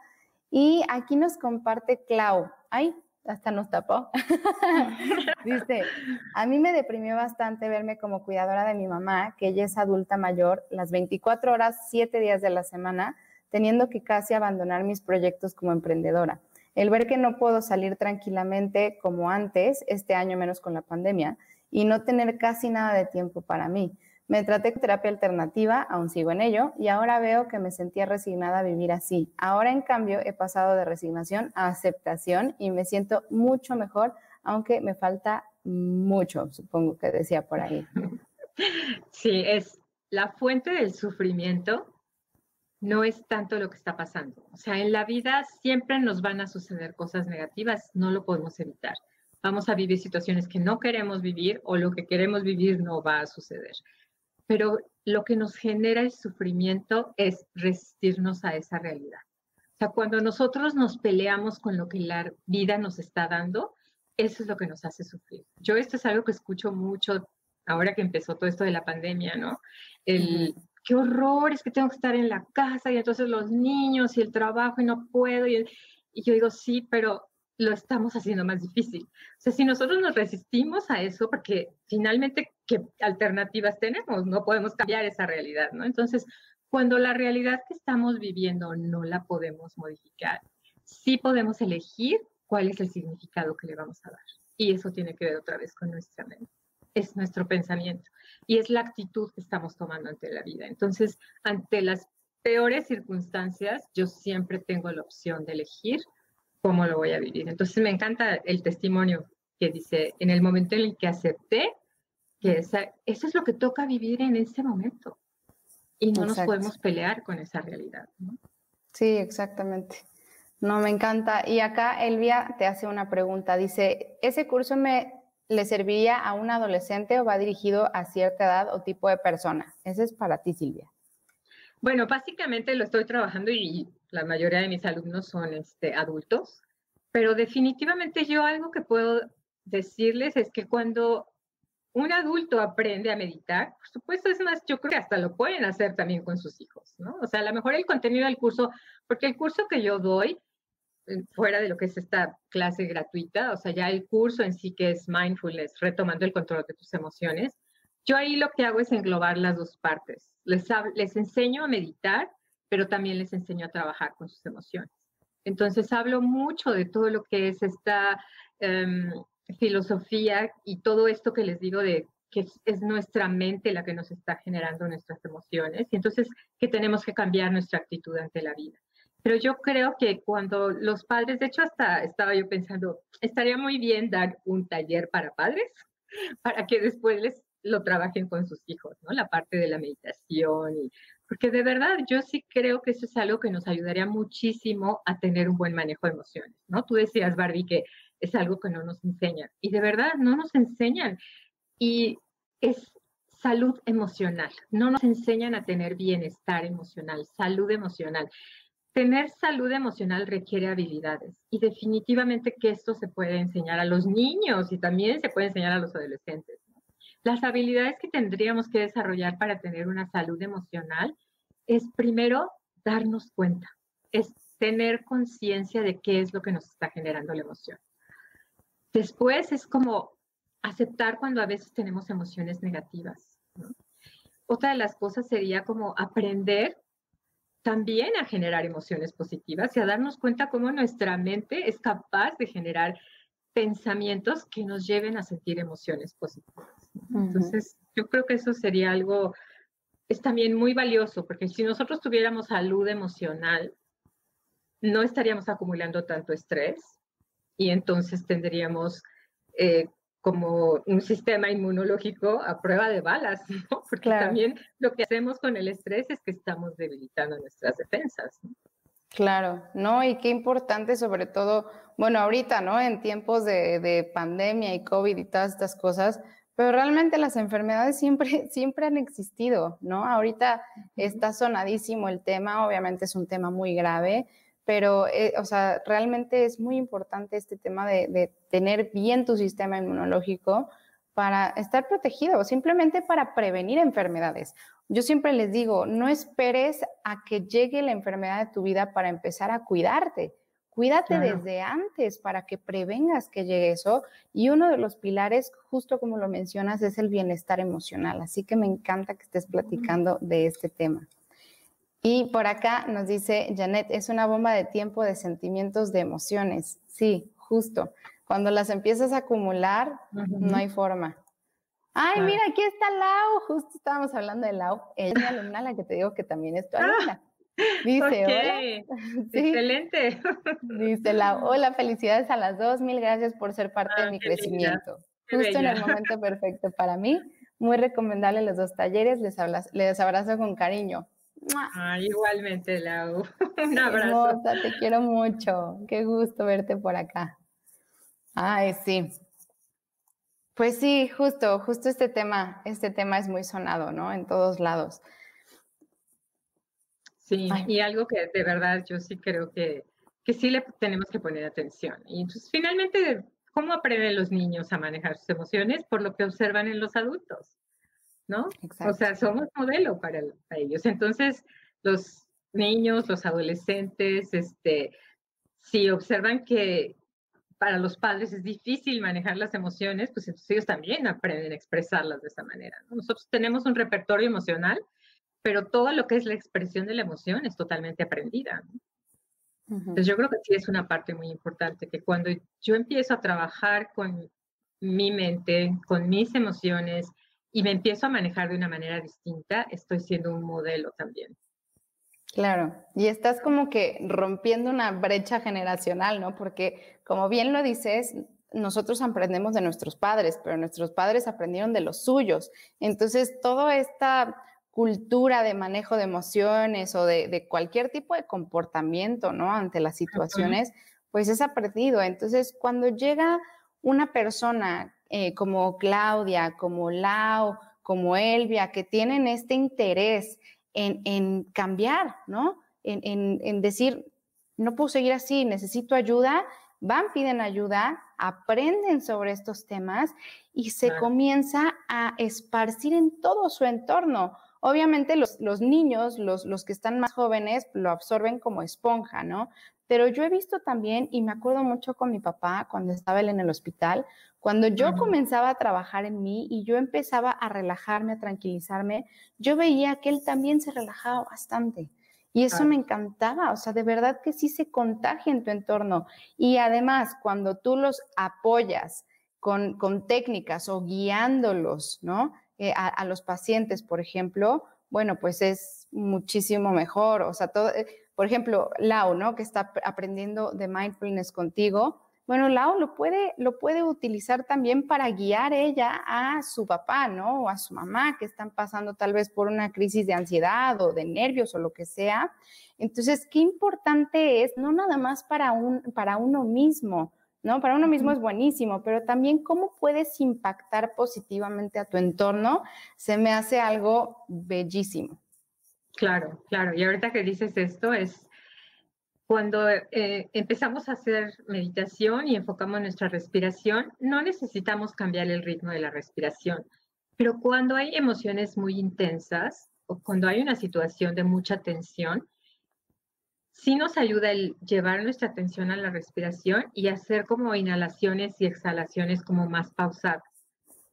Y aquí nos comparte Clau. Ay, hasta nos tapó. (laughs) Dice, a mí me deprimió bastante verme como cuidadora de mi mamá, que ella es adulta mayor, las 24 horas, 7 días de la semana, teniendo que casi abandonar mis proyectos como emprendedora. El ver que no puedo salir tranquilamente como antes, este año menos con la pandemia, y no tener casi nada de tiempo para mí Me traté con terapia alternativa, aún sigo en ello, y ahora veo que me sentía resignada a vivir así. Ahora, en cambio, he pasado de resignación a aceptación y me siento mucho mejor, aunque me falta mucho, supongo que decía por ahí. Sí, es la fuente del sufrimiento no es tanto lo que está pasando. O sea, en la vida siempre nos van a suceder cosas negativas, no lo podemos evitar. Vamos a vivir situaciones que no queremos vivir o lo que queremos vivir no va a suceder. Pero lo que nos genera el sufrimiento es resistirnos a esa realidad. O sea, cuando nosotros nos peleamos con lo que la vida nos está dando, eso es lo que nos hace sufrir. Yo esto es algo que escucho mucho ahora que empezó todo esto de la pandemia, ¿no? El, qué horror, es que tengo que estar en la casa y entonces los niños y el trabajo y no puedo. Y, y yo digo, sí, pero lo estamos haciendo más difícil. O sea, si nosotros nos resistimos a eso, porque finalmente, ¿qué alternativas tenemos? No podemos cambiar esa realidad, ¿no? Entonces, cuando la realidad que estamos viviendo no la podemos modificar, sí podemos elegir cuál es el significado que le vamos a dar. Y eso tiene que ver otra vez con nuestra mente. Es nuestro pensamiento y es la actitud que estamos tomando ante la vida. Entonces, ante las peores circunstancias, yo siempre tengo la opción de elegir cómo lo voy a vivir. Entonces, me encanta el testimonio que dice, en el momento en el que acepté que esa, eso es lo que toca vivir en ese momento. Y no nos podemos pelear con esa realidad. Sí, exactamente. No, me encanta. Y acá Elvia te hace una pregunta. Dice, ¿ese curso me le serviría a un adolescente o va dirigido a cierta edad o tipo de persona? Ese es para ti, Silvia. Bueno, básicamente lo estoy trabajando y la mayoría de mis alumnos son este, adultos, pero definitivamente yo algo que puedo decirles es que cuando un adulto aprende a meditar, por supuesto, es más, yo creo que hasta lo pueden hacer también con sus hijos, ¿no? O sea, a lo mejor el contenido del curso, porque el curso que yo doy fuera de lo que es esta clase gratuita, o sea, ya el curso en sí que es mindfulness, retomando el control de tus emociones, yo ahí lo que hago es englobar las dos partes. Les, les enseño a meditar, pero también les enseño a trabajar con sus emociones. Entonces hablo mucho de todo lo que es esta em, filosofía y todo esto que les digo de que es, es, nuestra mente la que nos está generando nuestras emociones y entonces que tenemos que cambiar nuestra actitud ante la vida. Pero yo creo que cuando los padres, de hecho hasta estaba yo pensando, estaría muy bien dar un taller para padres, (laughs) para que después les lo trabajen con sus hijos, ¿no? La parte de la meditación, y, porque de verdad yo sí creo que eso es algo que nos ayudaría muchísimo a tener un buen manejo de emociones, ¿no? Tú decías, Barbie, que es algo que no nos enseñan, y de verdad no nos enseñan, y es salud emocional, no nos enseñan a tener bienestar emocional, salud emocional tener salud emocional requiere habilidades y definitivamente que esto se puede enseñar a los niños y también se puede enseñar a los adolescentes. Las habilidades que tendríamos que desarrollar para tener una salud emocional es primero darnos cuenta, es tener conciencia de qué es lo que nos está generando la emoción. Después es como aceptar cuando a veces tenemos emociones negativas. Otra de las cosas sería como aprender también a generar emociones positivas y a darnos cuenta cómo nuestra mente es capaz de generar pensamientos que nos lleven a sentir emociones positivas. Entonces, yo creo que eso sería algo, es también muy valioso, porque si nosotros tuviéramos salud emocional, no estaríamos acumulando tanto estrés y entonces tendríamos eh, como un sistema inmunológico a prueba de balas, (laughs) ¿no? Porque también lo que hacemos con el estrés es que estamos debilitando nuestras defensas. Claro, ¿no? Y qué importante sobre todo, bueno, ahorita, ¿no? En tiempos de, de, pandemia y COVID y todas estas cosas, pero realmente las enfermedades siempre, (laughs) siempre han existido, ¿no? Ahorita está sonadísimo el tema, obviamente es un tema muy grave, pero, eh, o sea, realmente es muy importante este tema de, tener bien tu sistema inmunológico para estar protegido, simplemente para prevenir enfermedades. Yo siempre les digo, no esperes a que llegue la enfermedad de tu vida para empezar a cuidarte. Cuídate desde antes para que prevengas que llegue eso. Y uno de los pilares, justo como lo mencionas, es el bienestar emocional. Así que me encanta que estés platicando de este tema. Y por acá nos dice Janet, es una bomba de tiempo de sentimientos, de emociones. Sí, justo. Cuando las empiezas a acumular, no hay forma. Ay, mira, aquí está Lau. Justo estábamos hablando de Lau. Ella es mi alumna, la que te digo que también es tu alumna. Dice, hola. (laughs) Excelente. Dice Lau, hola, felicidades a las dos. Mil gracias por ser parte de mi crecimiento. Justo en el momento perfecto para mí. Muy recomendable los dos talleres. Les, les abrazo con cariño. Igualmente, Lau. (laughs) Un abrazo. te quiero mucho. Qué gusto verte por acá. Ay, sí. Pues sí, justo, justo este tema, este tema es muy sonado, ¿no? En todos lados. Sí, y algo que de verdad yo sí creo que, que sí le tenemos que poner atención. Y entonces, finalmente, ¿cómo aprenden los niños a manejar sus emociones? Por lo que observan en los adultos, ¿no? O sea, somos modelo para, para ellos. Entonces, los niños, los adolescentes, este, si observan que para los padres es difícil manejar las emociones, pues entonces ellos también aprenden a expresarlas de esa manera. Nosotros tenemos un repertorio emocional, pero todo lo que es la expresión de la emoción es totalmente aprendida. Entonces yo creo que sí es una parte muy importante, que cuando yo empiezo a trabajar con mi mente, con mis emociones, y me empiezo a manejar de una manera distinta, estoy siendo un modelo también. Claro, y estás como que rompiendo una brecha generacional, ¿no? Porque como bien lo dices, nosotros aprendemos de nuestros padres, pero nuestros padres aprendieron de los suyos. Entonces, toda esta cultura de manejo de emociones o de, cualquier tipo de comportamiento, ¿no? Ante las situaciones, pues es aprendido. Entonces, cuando llega una persona eh, como Claudia, como Lau, como Elvia, que tienen este interés en, cambiar, ¿no? En, decir, no puedo seguir así, necesito ayuda, van, piden ayuda, aprenden sobre estos temas y se comienza a esparcir en todo su entorno. Obviamente los, niños, los, los, que están más jóvenes, lo absorben como esponja, ¿no? Pero yo he visto también, y me acuerdo mucho con mi papá cuando estaba él en el hospital, cuando yo comenzaba a trabajar en mí y yo empezaba a relajarme, a tranquilizarme, yo veía que él también se relajaba bastante. Y eso me encantaba, o sea, de verdad que sí se contagia en tu entorno. Y además, cuando tú los apoyas con, con técnicas o guiándolos, ¿no? Eh, a, los pacientes, por ejemplo, bueno, pues es muchísimo mejor. O sea, todo, eh, por ejemplo, Lau, ¿no? Que está aprendiendo de mindfulness contigo bueno, Lau lo puede, lo puede utilizar también para guiar ella a su papá, ¿no? O a su mamá que están pasando tal vez por una crisis de ansiedad o de nervios o lo que sea. Entonces, qué importante es, no nada más para, un, para uno mismo, ¿no? Para uno mismo es buenísimo, pero también cómo puedes impactar positivamente a tu entorno, se me hace algo bellísimo. Claro, claro. Y ahorita que dices esto, es cuando eh, empezamos a hacer meditación y enfocamos nuestra respiración, no necesitamos cambiar el ritmo de la respiración, pero cuando hay emociones muy intensas o cuando hay una situación de mucha tensión, sí nos ayuda el llevar nuestra atención a la respiración y hacer como inhalaciones y exhalaciones como más pausadas,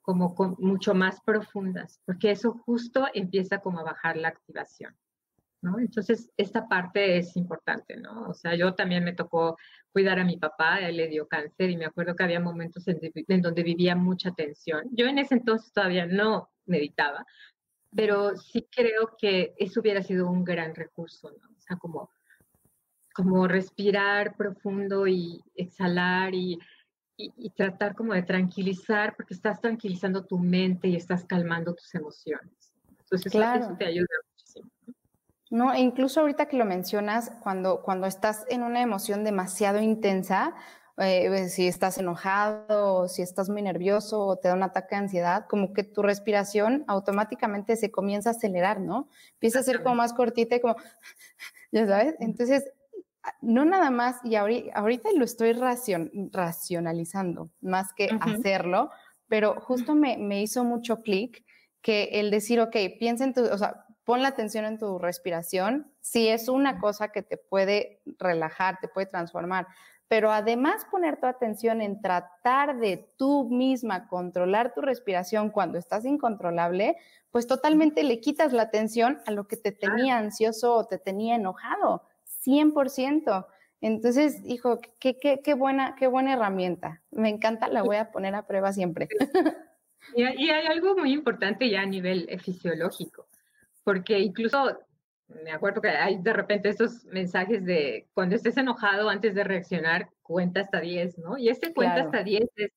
como mucho más profundas, porque eso justo empieza como a bajar la activación. Entonces, esta parte es importante, ¿no? O sea, yo también me tocó cuidar a mi papá, él le dio cáncer y me acuerdo que había momentos en, donde vivía mucha tensión. Yo en ese entonces todavía no meditaba, pero sí creo que eso hubiera sido un gran recurso, ¿no? O sea, como, como respirar profundo y exhalar y, y, tratar como de tranquilizar, porque estás tranquilizando tu mente y estás calmando tus emociones. Entonces, claro. eso te ayuda muchísimo. ¿no? No, e incluso ahorita que lo mencionas, cuando, cuando estás en una emoción demasiado intensa, eh, si estás enojado, o si estás muy nervioso o te da un ataque de ansiedad, como que tu respiración automáticamente se comienza a acelerar, ¿no? Empieza a ser como más cortita y como, (laughs) ya sabes. Entonces, no nada más, y ahorita, lo estoy racionalizando más que hacerlo, pero justo me, me hizo mucho clic que el decir, ok, piensa en tu, o sea, pon la atención en tu respiración, si es una cosa que te puede relajar, te puede transformar, pero además poner tu atención en tratar de tú misma controlar tu respiración cuando estás incontrolable, pues totalmente le quitas la atención a lo que te tenía ansioso o te tenía enojado, 100%. Entonces, hijo, qué, qué, qué, buena, qué buena herramienta. Me encanta, la voy a poner a prueba siempre. Y hay algo muy importante ya a nivel eh, fisiológico, porque incluso me acuerdo que hay de repente estos mensajes de cuando estés enojado antes de reaccionar, cuenta hasta 10, ¿no? Y ese cuenta hasta 10 es,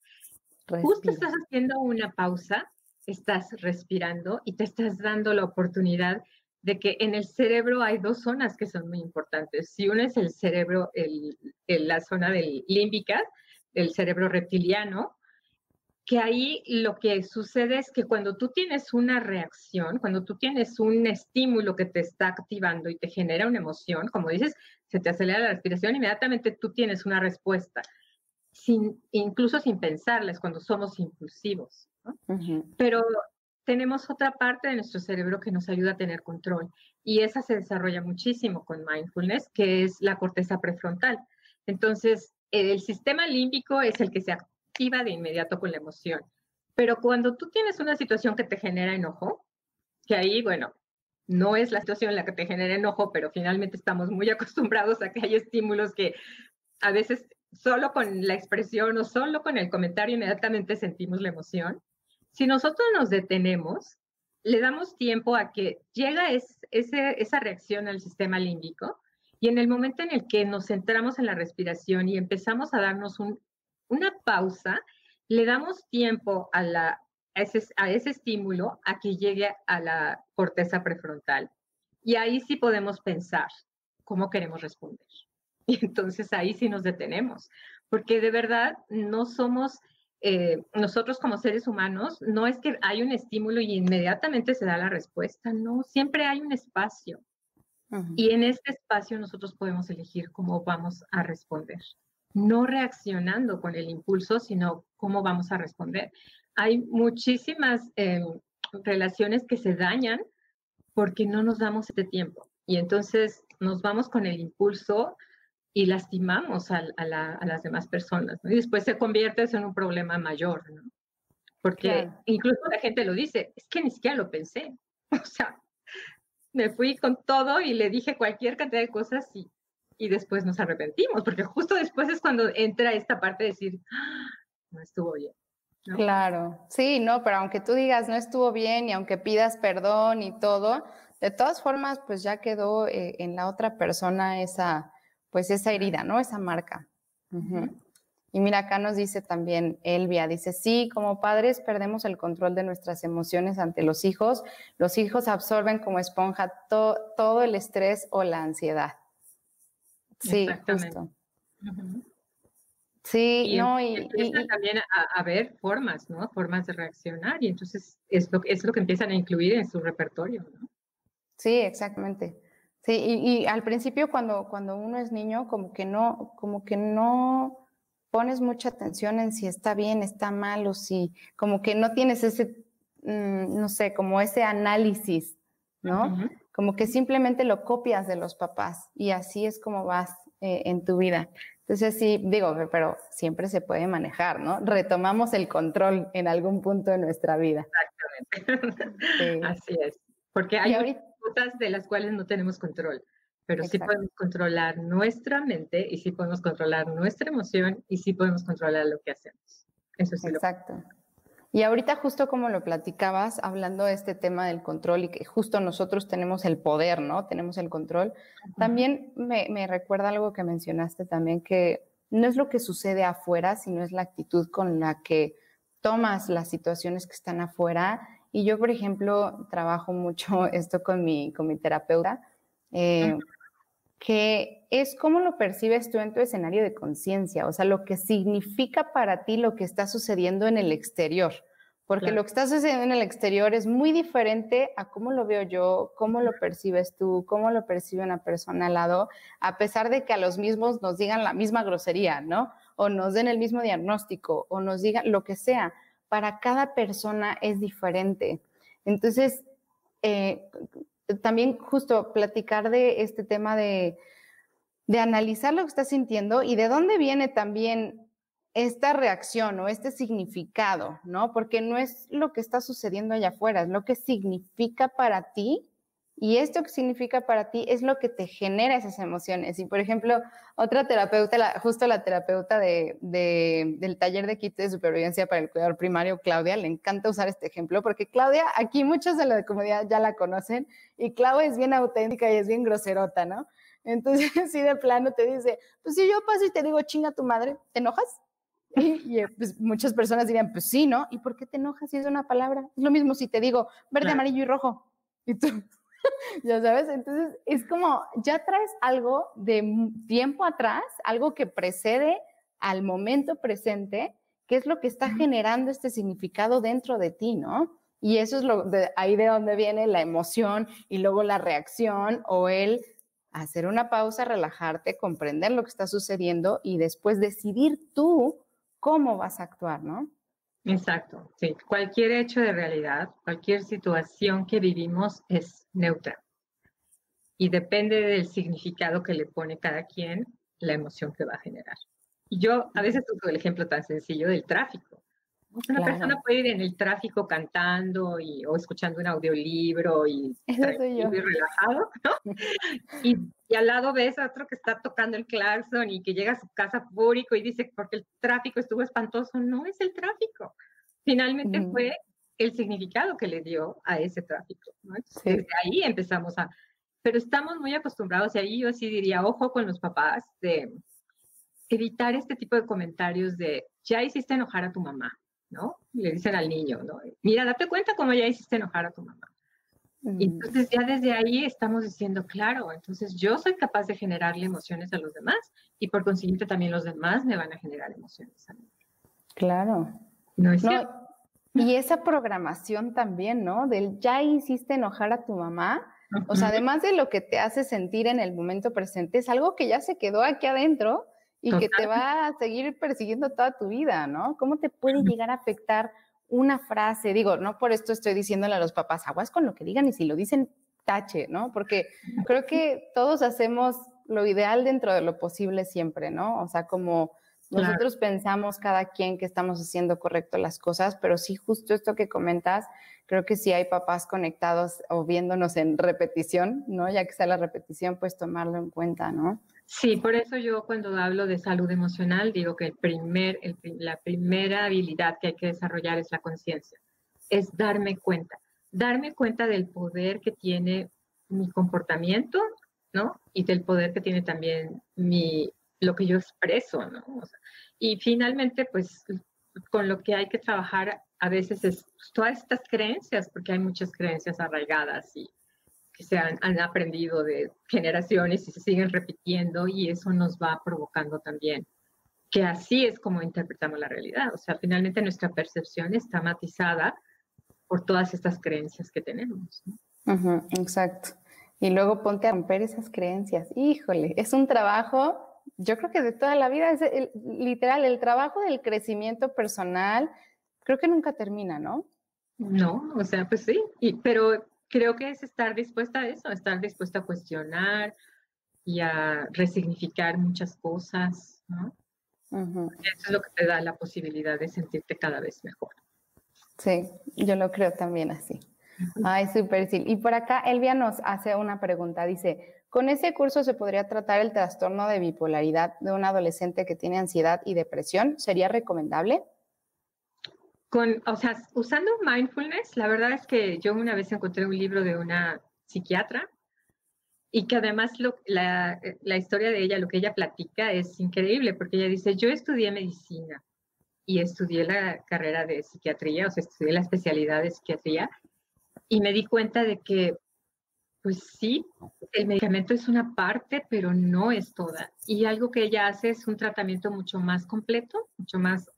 justo estás haciendo una pausa, estás respirando y te estás dando la oportunidad de que en el cerebro hay dos zonas que son muy importantes. Si una es el cerebro, el, la zona del límbica, el cerebro reptiliano, que ahí lo que sucede es que cuando tú tienes una reacción, cuando tú tienes un estímulo que te está activando y te genera una emoción, como dices, se te acelera la respiración, inmediatamente tú tienes una respuesta, sin, incluso sin pensarles cuando somos impulsivos. Pero tenemos otra parte de nuestro cerebro que nos ayuda a tener control y esa se desarrolla muchísimo con mindfulness, que es la corteza prefrontal. Entonces, el sistema límbico es el que se activa de inmediato con la emoción. Pero cuando tú tienes una situación que te genera enojo, que ahí, bueno, no es la situación la que te genera enojo, pero finalmente estamos muy (laughs) acostumbrados a que hay estímulos que a veces solo con la expresión o solo con el comentario inmediatamente sentimos la emoción. Si nosotros nos detenemos, le damos tiempo a que llega esa reacción al sistema límbico y en el momento en el que nos centramos en la respiración y empezamos a darnos un una pausa, le damos tiempo a, ese, a ese estímulo a que llegue a la corteza prefrontal. Y ahí sí podemos pensar cómo queremos responder. (laughs) Y entonces ahí sí nos detenemos, porque de verdad no somos, eh, nosotros como seres humanos, no es que hay un estímulo y inmediatamente se da la respuesta, no, siempre hay un espacio. Y en este espacio nosotros podemos elegir cómo vamos a responder no reaccionando con el impulso, sino cómo vamos a responder. Hay muchísimas eh, relaciones que se dañan porque no nos damos este tiempo. Y entonces nos vamos con el impulso y lastimamos a, las demás personas. Y después se convierte en un problema mayor, ¿no? Porque incluso la gente lo dice, es que ni siquiera lo pensé. (laughs) O sea, me fui con todo y le dije cualquier cantidad de cosas y y después nos arrepentimos, porque justo después es cuando entra esta parte de decir, ah, no estuvo bien. Claro, sí, no, pero aunque tú digas no estuvo bien y aunque pidas perdón y todo, de todas formas, pues ya quedó eh, en la otra persona esa, pues esa herida, ¿no? Esa marca. Y mira, acá nos dice también Elvia, dice, sí, como padres perdemos el control de nuestras emociones ante los hijos. Los hijos absorben como esponja todo el estrés o la ansiedad. Sí, justo. Sí, no, y, también a, ver formas, ¿no? Formas de reaccionar y entonces es lo, es lo que empiezan a incluir en su repertorio, ¿no? Sí, exactamente. Sí, y, al principio cuando, cuando uno es niño, como que no, como que no pones mucha atención en si está bien, está mal o si, como que no tienes ese, mm, no sé, como ese análisis, ¿no? como que simplemente lo copias de los papás y así es como vas eh, en tu vida. Entonces sí, digo, pero siempre se puede manejar, ¿no? Retomamos el control en algún punto de nuestra vida. Exactamente. (laughs) Así es. Porque hay cosas de las cuales no tenemos control, pero sí podemos controlar nuestra mente y sí podemos controlar nuestra emoción y sí podemos controlar lo que hacemos. Eso sí. Exacto. Y ahorita justo como lo platicabas, hablando de este tema del control y que justo nosotros tenemos el poder, ¿no? Tenemos el control. También me, me, recuerda algo que mencionaste también, que no es lo que sucede afuera, sino es la actitud con la que tomas las situaciones que están afuera. Y yo, por ejemplo, trabajo mucho (laughs) esto con mi, con mi terapeuta, eh, que es cómo lo percibes tú en tu escenario de conciencia, o sea, lo que significa para ti lo que está sucediendo en el exterior. Porque lo que está sucediendo en el exterior es muy diferente a cómo lo veo yo, cómo lo percibes tú, cómo lo percibe una persona al lado, a pesar de que a los mismos nos digan la misma grosería, ¿no? O nos den el mismo diagnóstico, o nos digan lo que sea. Para cada persona es diferente. Entonces, eh, también justo platicar de este tema de, de analizar lo que estás sintiendo y de dónde viene también esta reacción o este significado, ¿no? Porque no es lo que está sucediendo allá afuera, es lo que significa para ti y esto que significa para ti es lo que te genera esas emociones. Y por ejemplo, otra terapeuta, justo la terapeuta de, del taller de kit de supervivencia para el cuidador primario, Claudia, le encanta usar este ejemplo porque Claudia, aquí muchos de la comunidad ya la conocen y Claudia es bien auténtica y es bien groserota, ¿no? Entonces, (laughs) si de plano te dice, pues si yo paso y te digo chinga tu madre, ¿te enojas? Y, pues, muchas personas dirían, pues sí, ¿no? ¿Y por qué te enojas si es una palabra? Es lo mismo si te digo verde, amarillo y rojo. Y tú, (laughs) ya sabes, entonces es como, ya traes algo de tiempo atrás, algo que precede al momento presente, que es lo que está generando este significado dentro de ti, ¿no? Y eso es lo de ahí de donde viene la emoción y luego la reacción o el hacer una pausa, relajarte, comprender lo que está sucediendo y después decidir tú cómo vas a actuar, ¿no? Exacto, sí. Cualquier hecho de realidad, cualquier situación que vivimos es neutra. Y depende del significado que le pone cada quien, la emoción que va a generar. Y yo a veces uso el ejemplo tan sencillo del tráfico. Una persona puede ir en el tráfico cantando y, o escuchando un audiolibro y, y relajado, ¿no? (laughs) Y, y, al lado ves a otro que está tocando el claxon y que llega a su casa fúrico y dice, porque el tráfico estuvo espantoso. No es el tráfico. Finalmente fue el significado que le dio a ese tráfico. ¿no? Desde ahí empezamos a... Pero estamos muy acostumbrados, y ahí yo sí diría, ojo con los papás, de evitar este tipo de comentarios de, ya hiciste enojar a tu mamá, ¿no? Le dicen al niño, ¿no? Mira, date cuenta cómo ya hiciste enojar a tu mamá. Y mm. entonces ya desde ahí estamos diciendo, claro, entonces yo soy capaz de generarle emociones a los demás y por consiguiente también los demás me van a generar emociones a mí. Claro. No es Y esa programación también, ¿no? Del ya hiciste enojar a tu mamá. O sea, además de lo que te hace sentir en el momento presente, es algo que ya se quedó aquí adentro y que te va a seguir persiguiendo toda tu vida, ¿no? ¿Cómo te puede llegar a afectar una frase? Digo, no por esto estoy diciéndole a los papás, aguas con lo que digan y si lo dicen, tache, ¿no? Porque creo que todos hacemos lo ideal dentro de lo posible siempre, ¿no? O sea, como nosotros pensamos cada quien que estamos haciendo correcto las cosas, pero sí justo esto que comentas, creo que si hay papás conectados o viéndonos en repetición, ¿no? Ya que sea la repetición, pues tomarlo en cuenta, ¿no? Sí, por eso yo cuando hablo de salud emocional digo que el primer, la primera habilidad que hay que desarrollar es la conciencia, es darme cuenta, darme cuenta del poder que tiene mi comportamiento, ¿no? Y del poder que tiene también mi, lo que yo expreso, ¿no? y finalmente, pues con lo que hay que trabajar a veces es pues, todas estas creencias, porque hay muchas creencias arraigadas y que se han, aprendido de generaciones y se siguen repitiendo y eso nos va provocando también que así es como interpretamos la realidad. O sea, finalmente nuestra percepción está matizada por todas estas creencias que tenemos. exacto. Y luego ponte a romper esas creencias. Híjole, es un trabajo, yo creo que de toda la vida, es literal, el trabajo del crecimiento personal, creo que nunca termina, ¿no? No, o sea, pues sí, y, pero creo que es estar dispuesta a eso, estar dispuesta a cuestionar y a resignificar muchas cosas, ¿no? Eso es lo que te da la posibilidad de sentirte cada vez mejor. Sí, yo lo creo también así. Ay, súper, sí. Y por acá Elvia nos hace una pregunta. Dice, ¿con ese curso se podría tratar el trastorno de bipolaridad de un adolescente que tiene ansiedad y depresión? ¿Sería recomendable? Con, o sea, usando mindfulness, la verdad es que yo una vez encontré un libro de una psiquiatra y que además la, la, historia de ella, lo que ella platica es increíble, porque ella dice, yo estudié medicina y estudié la carrera de psiquiatría, o sea, estudié la especialidad de psiquiatría y me di cuenta de que, pues sí, el medicamento es una parte, pero no es toda. Y algo que ella hace es un tratamiento mucho más completo, mucho más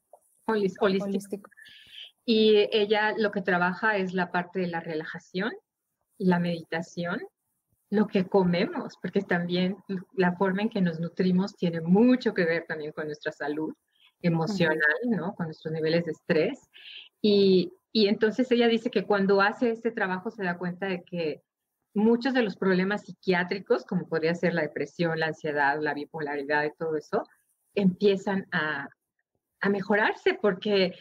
holístico. Y ella lo que trabaja es la parte de la relajación, la meditación, lo que comemos, porque también la forma en que nos nutrimos tiene mucho que ver también con nuestra salud emocional, ¿no? Con nuestros niveles de estrés. Y, y entonces ella dice que cuando hace este trabajo se da cuenta de que muchos de los problemas psiquiátricos, como podría ser la depresión, la ansiedad, la bipolaridad y todo eso, empiezan a, a mejorarse porque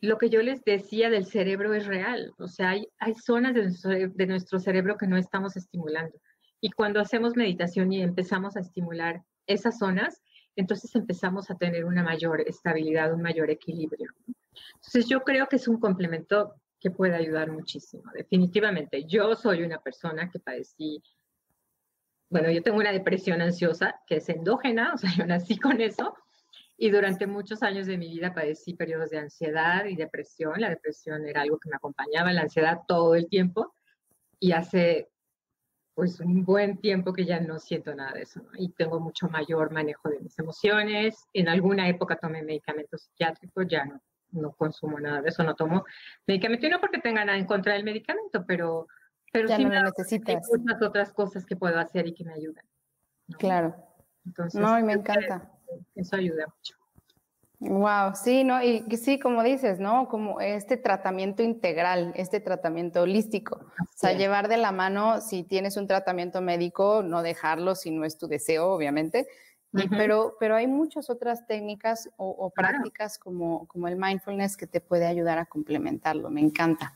lo que yo les decía del cerebro es real. O sea, hay, hay zonas de nuestro, de nuestro cerebro que no estamos estimulando. Y cuando hacemos meditación y empezamos a estimular esas zonas, entonces empezamos a tener una mayor estabilidad, un mayor equilibrio. Entonces yo creo que es un complemento que puede ayudar muchísimo, definitivamente. Yo soy una persona que padecí, bueno, yo tengo una depresión ansiosa que es endógena, (laughs) o sea, yo nací con eso, y durante muchos años de mi vida padecí periodos de ansiedad y depresión. La depresión era algo que me acompañaba, la ansiedad todo el tiempo, y hace pues un buen tiempo que ya no siento nada de eso, ¿no? Y tengo mucho mayor manejo de mis emociones. En alguna época tomé medicamentos psiquiátricos, ya no, no consumo nada de eso, no tomo medicamento, y no porque tenga nada en contra del medicamento, pero, pero sí no lo necesitas. hay muchas otras cosas que puedo hacer y que me ayudan. Claro. Entonces, no, y me encanta. Eso ayuda mucho. Wow, sí, ¿no? Y sí, como dices, ¿no? Como este tratamiento integral, este tratamiento holístico. o sea, llevar de la mano, si tienes un tratamiento médico, no dejarlo si no es tu deseo, obviamente. pero, pero hay muchas otras técnicas o, prácticas como, como el mindfulness que te puede ayudar a complementarlo. Me encanta.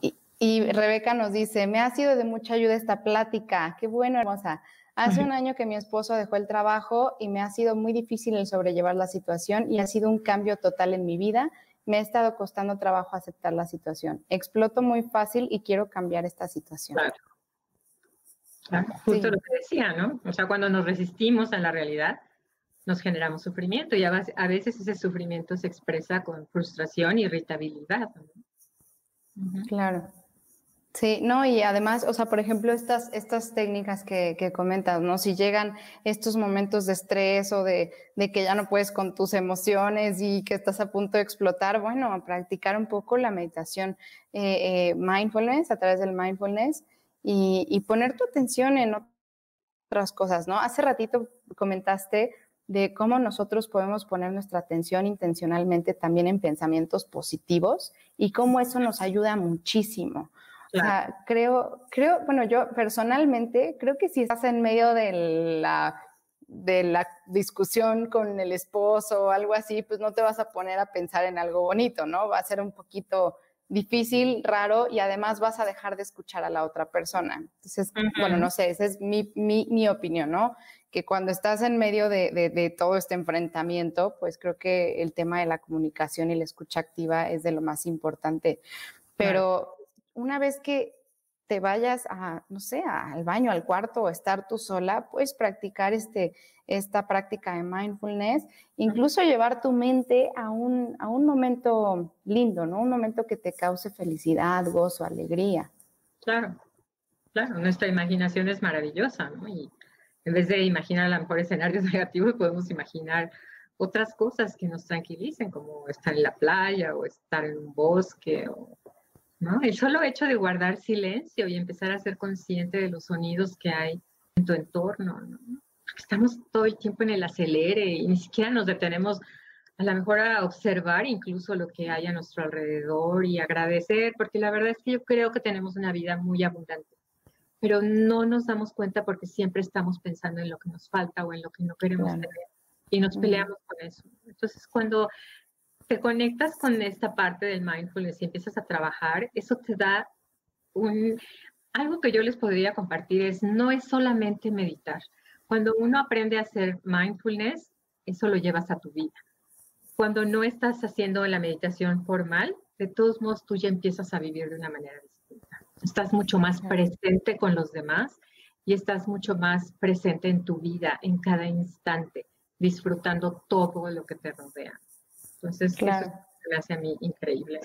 y, y Rebeca nos dice, me ha sido de mucha ayuda esta plática. Qué bueno, hermosa. Hace un año que mi esposo dejó el trabajo y me ha sido muy difícil el sobrellevar la situación y ha sido un cambio total en mi vida. Me ha estado costando trabajo aceptar la situación. Exploto muy fácil y quiero cambiar esta situación. Claro. Justo lo que decía, ¿no? O sea, cuando nos resistimos a la realidad, nos generamos sufrimiento y a veces ese sufrimiento se expresa con frustración, irritabilidad. Claro. Sí, no, y además, o sea, por ejemplo, estas, estas técnicas que, comentas, ¿no? Si llegan estos momentos de estrés o de, de, que ya no puedes con tus emociones y que estás a punto de explotar, bueno, practicar un poco la meditación eh, eh, mindfulness, a través del mindfulness, y, y poner tu atención en otras cosas, ¿no? Hace ratito comentaste de cómo nosotros podemos poner nuestra atención intencionalmente también en pensamientos positivos y cómo eso nos ayuda muchísimo. O sea, creo, creo, bueno, yo personalmente creo que si estás en medio de la, de la discusión con el esposo o algo así, pues no te vas a poner a pensar en algo bonito, ¿no? Va a ser un poquito difícil, raro y además vas a dejar de escuchar a la otra persona. Entonces, bueno, no sé, esa es mi, mi, mi, opinión, ¿no? Que cuando estás en medio de, de, de, todo este enfrentamiento, pues creo que el tema de la comunicación y la escucha activa es de lo más importante. Pero una vez que te vayas a, no sé, al baño, al cuarto o estar tú sola, puedes practicar este, esta práctica de mindfulness, incluso llevar tu mente a un, a un momento lindo, ¿no? Un momento que te cause felicidad, gozo, alegría. Claro, claro, nuestra imaginación es maravillosa, ¿no? Y en vez de imaginar a lo mejor escenarios (laughs) negativos, podemos imaginar otras cosas que nos tranquilicen, como estar en la playa o estar en un bosque o ¿no? El solo hecho de guardar silencio y empezar a ser consciente de los sonidos que hay en tu entorno, ¿no? estamos todo el tiempo en el acelere y ni siquiera nos detenemos a lo mejor a observar incluso lo que hay a nuestro alrededor y agradecer, porque la verdad es que yo creo que tenemos una vida muy abundante, pero no nos damos cuenta porque siempre estamos pensando en lo que nos falta o en lo que no queremos tener y nos peleamos con eso. Entonces, cuando te conectas con esta parte del mindfulness y empiezas a trabajar, eso te da un... Algo que yo les podría compartir es, no es solamente meditar. Cuando uno aprende a hacer mindfulness, eso lo llevas a tu vida. Cuando no estás haciendo la meditación formal, de todos modos tú ya empiezas a vivir de una manera distinta. Estás mucho más presente con los demás y estás mucho más presente en tu vida, en cada instante, disfrutando todo lo que te rodea. Entonces, claro. eso me hace a mí increíble.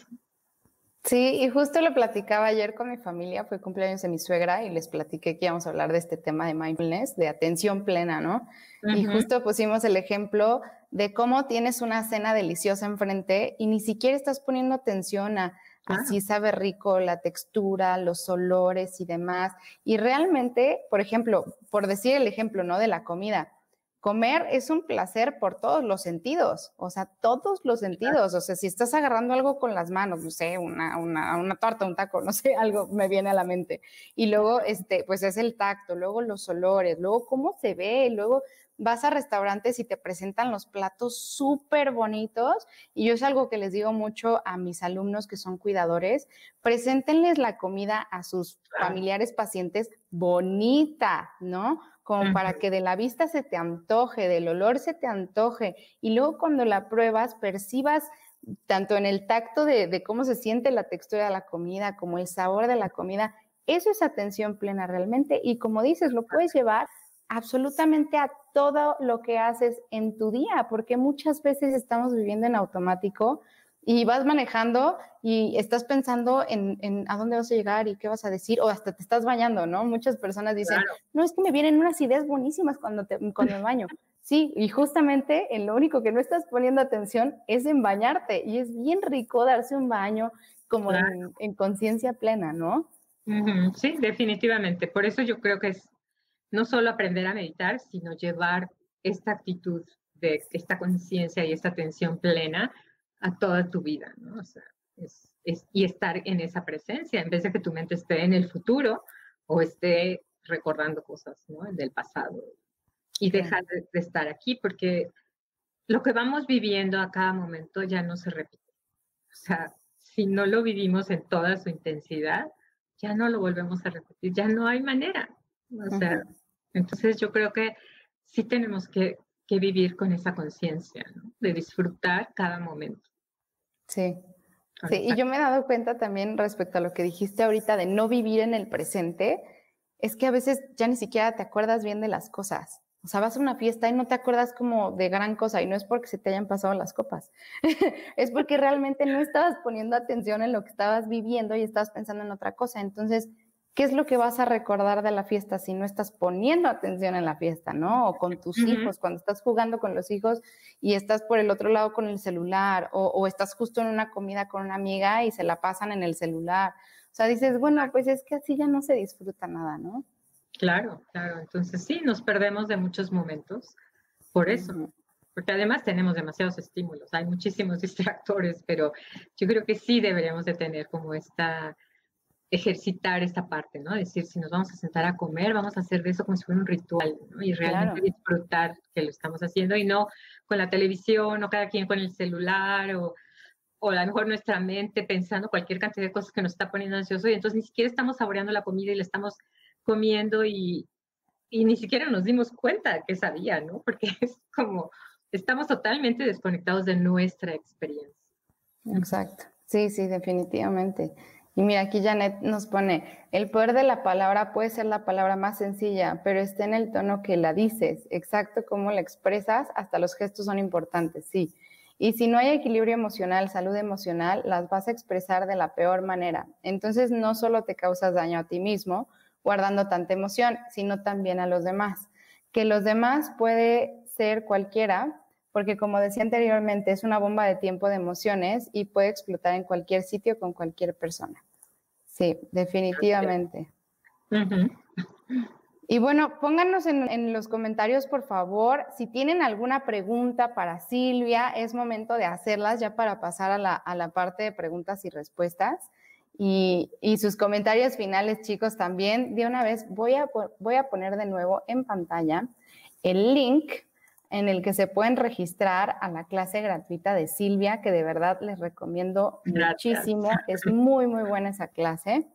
Sí, y justo lo platicaba ayer con mi familia, fue cumpleaños de mi suegra y les platiqué que íbamos a hablar de este tema de mindfulness, de atención plena, ¿no? Y justo pusimos el ejemplo de cómo tienes una cena deliciosa enfrente y ni siquiera estás poniendo atención a, así sabe rico la textura, los olores y demás. Y realmente, por ejemplo, por decir el ejemplo, ¿no? De la comida, comer es un placer por todos los sentidos, o sea, todos los sentidos. O sea, si estás agarrando algo con las manos, no sé, una, una, una, torta, un taco, (laughs) no sé, algo me viene a la mente. Y luego, este, pues es el tacto, luego los olores, luego cómo se ve, luego vas a restaurantes y te presentan los platos súper bonitos. Y yo es algo que les digo mucho a mis alumnos que son cuidadores, preséntenles la comida a sus familiares pacientes bonita, ¿no? Como para que de la vista se te antoje, del olor se te antoje. Y luego cuando la pruebas, percibas tanto en el tacto de, de cómo se siente la textura de la comida, como el sabor de la comida. Eso es atención plena realmente. Y como dices, lo puedes llevar absolutamente a todo lo que haces en tu día, porque muchas veces estamos viviendo en automático y vas manejando y estás pensando en, a dónde vas a llegar y qué vas a decir, o hasta te estás bañando, ¿no? Muchas personas dicen, no, es que me vienen unas ideas buenísimas cuando, te, cuando me baño. (laughs) Sí, y justamente en lo único que no estás poniendo atención es en bañarte, y es bien rico darse un baño como en, conciencia plena, ¿no? Sí, definitivamente. Por eso yo creo que es no solo aprender a meditar, sino llevar esta actitud de esta conciencia y esta atención plena a toda tu vida, ¿no? O sea, es, y estar en esa presencia, en vez de que tu mente esté en el futuro o esté recordando cosas, ¿no? Del pasado. Y dejar de, estar aquí, porque lo que vamos viviendo a cada momento ya no se repite. O sea, si no lo vivimos en toda su intensidad, ya no lo volvemos a repetir, ya no hay manera. O sea, entonces yo creo que sí tenemos que, vivir con esa conciencia, de disfrutar cada momento. Sí. Sí, y yo me he dado cuenta también respecto a lo que dijiste ahorita de no vivir en el presente, es que a veces ya ni siquiera te acuerdas bien de las cosas. O sea, vas a una fiesta y no te acuerdas como de gran cosa y no es porque se te hayan pasado las copas, (laughs) es porque realmente no estabas poniendo atención en lo que estabas viviendo y estabas pensando en otra cosa. Entonces, ¿qué es lo que vas a recordar de la fiesta si no estás poniendo atención en la fiesta, ¿no? O con tus hijos, cuando estás jugando con los hijos y estás por el otro lado con el celular, o, estás justo en una comida con una amiga y se la pasan en el celular. O sea, dices, bueno, pues es que así ya no se disfruta nada, ¿no? Claro, claro. Entonces sí, nos perdemos de muchos momentos por eso. Porque además tenemos demasiados estímulos, hay muchísimos (laughs) distractores, pero yo creo que sí deberíamos de tener como esta, ejercitar esta parte, ¿no? Decir, si nos vamos a sentar a comer, vamos a hacer de eso como si fuera un ritual, ¿no? Y realmente disfrutar que lo estamos haciendo y no con la televisión o cada quien con el celular o, o a lo mejor nuestra mente pensando cualquier cantidad de cosas que nos está poniendo ansioso y entonces ni siquiera estamos saboreando la comida y la estamos comiendo y, y ni siquiera nos dimos cuenta que sabía, ¿no? Porque (laughs) es como, estamos totalmente desconectados de nuestra experiencia. Exacto. Sí, sí, definitivamente. Y mira, aquí Janet nos pone, el poder de la palabra puede ser la palabra más sencilla, pero está en el tono que la dices, exacto como la expresas, hasta los gestos son importantes, sí. Y si no hay equilibrio emocional, salud emocional, las vas a expresar de la peor manera. Entonces no solo te causas daño a ti mismo guardando tanta emoción, sino también a los demás. Que los demás puede ser cualquiera, porque como decía anteriormente, es una bomba de tiempo de emociones y puede explotar en cualquier sitio con cualquier persona. Sí, definitivamente. Y bueno, pónganos en, los comentarios, por favor, si tienen alguna pregunta para Silvia, es momento de hacerlas ya para pasar a la, parte de preguntas y respuestas. Y, y, sus comentarios finales, chicos, también. De una vez voy a, voy a poner de nuevo en pantalla el link en el que se pueden registrar a la clase gratuita de Silvia, que de verdad les recomiendo muchísimo. Es muy, muy buena esa clase.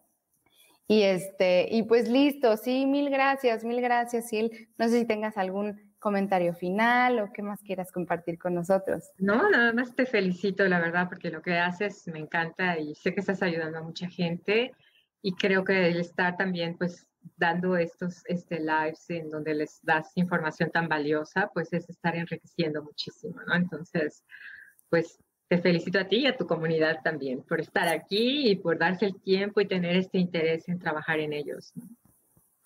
Y este, y pues listo, sí, mil gracias, mil gracias, Sil. No sé si tengas algún comentario final o qué más quieras compartir con nosotros. No, nada más te felicito, la verdad, porque lo que haces me encanta y sé que estás ayudando a mucha gente y creo que el estar también, pues, dando estos este, lives en donde les das información tan valiosa, pues es estar enriqueciendo muchísimo, ¿no? Entonces, pues te felicito a ti y a tu comunidad también por estar aquí y por darse el tiempo y tener este interés en trabajar en ellos.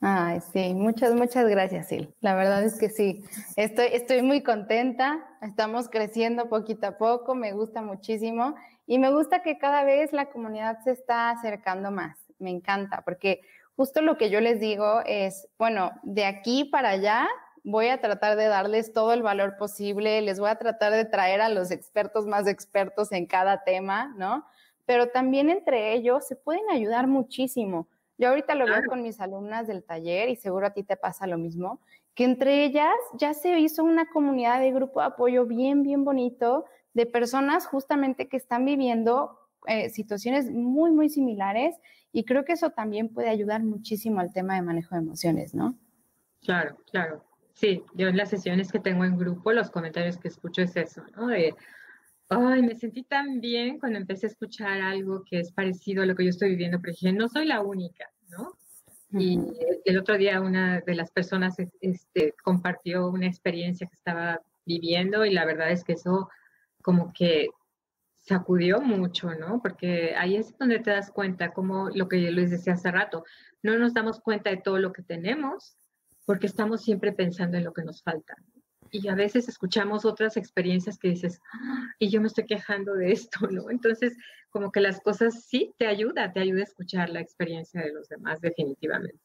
Ay, sí, muchas, muchas gracias, Sil. La verdad es que sí, estoy, estoy muy contenta, estamos creciendo poquito a poco, me gusta muchísimo y me gusta que cada vez la comunidad se está acercando más, me encanta, porque justo lo que yo les digo es, bueno, de aquí para allá voy a tratar de darles todo el valor posible, les voy a tratar de traer a los expertos más expertos en cada tema, ¿no? Pero también entre ellos se pueden ayudar muchísimo. Yo ahorita lo veo con mis alumnas del taller y seguro a ti te pasa lo mismo, que entre ellas ya se hizo una comunidad de grupo de apoyo bien, bien bonito de personas justamente que están viviendo eh, situaciones muy, muy similares y creo que eso también puede ayudar muchísimo al tema de manejo de emociones, ¿no? Claro, claro. Sí, yo en las sesiones que tengo en grupo, los comentarios que escucho es eso, ¿no? De, ay, me sentí tan bien cuando empecé a escuchar algo que es parecido a lo que yo estoy viviendo, pero dije, no soy la única, ¿no? Y el otro día una de las personas este, compartió una experiencia que estaba viviendo y la verdad es que eso como que sacudió mucho, ¿no? Porque ahí es donde te das cuenta, como lo que yo les decía hace rato, no nos damos cuenta de todo lo que tenemos porque estamos siempre pensando en lo que nos falta. Y a veces escuchamos otras experiencias que dices, ah, y yo me estoy quejando de esto, (laughs) ¿no? Entonces, como que las cosas sí te ayuda, te ayuda a escuchar la experiencia de los demás, definitivamente.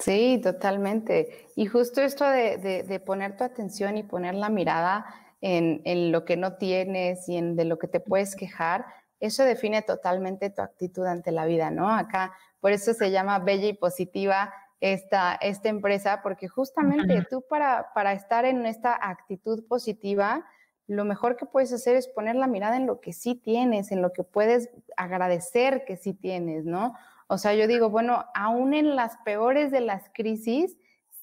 Sí, totalmente. Y justo esto de, de poner tu atención y poner la mirada en, lo que no tienes y en de lo que te puedes quejar, eso define totalmente tu actitud ante la vida, ¿no? Acá, por eso se llama bella y positiva esta, esta empresa, porque justamente tú para, para estar en esta actitud positiva, lo mejor que puedes hacer es poner la mirada en lo que sí tienes, en lo que puedes agradecer que sí tienes, ¿no? O sea, yo digo, bueno, aún en las peores de las crisis,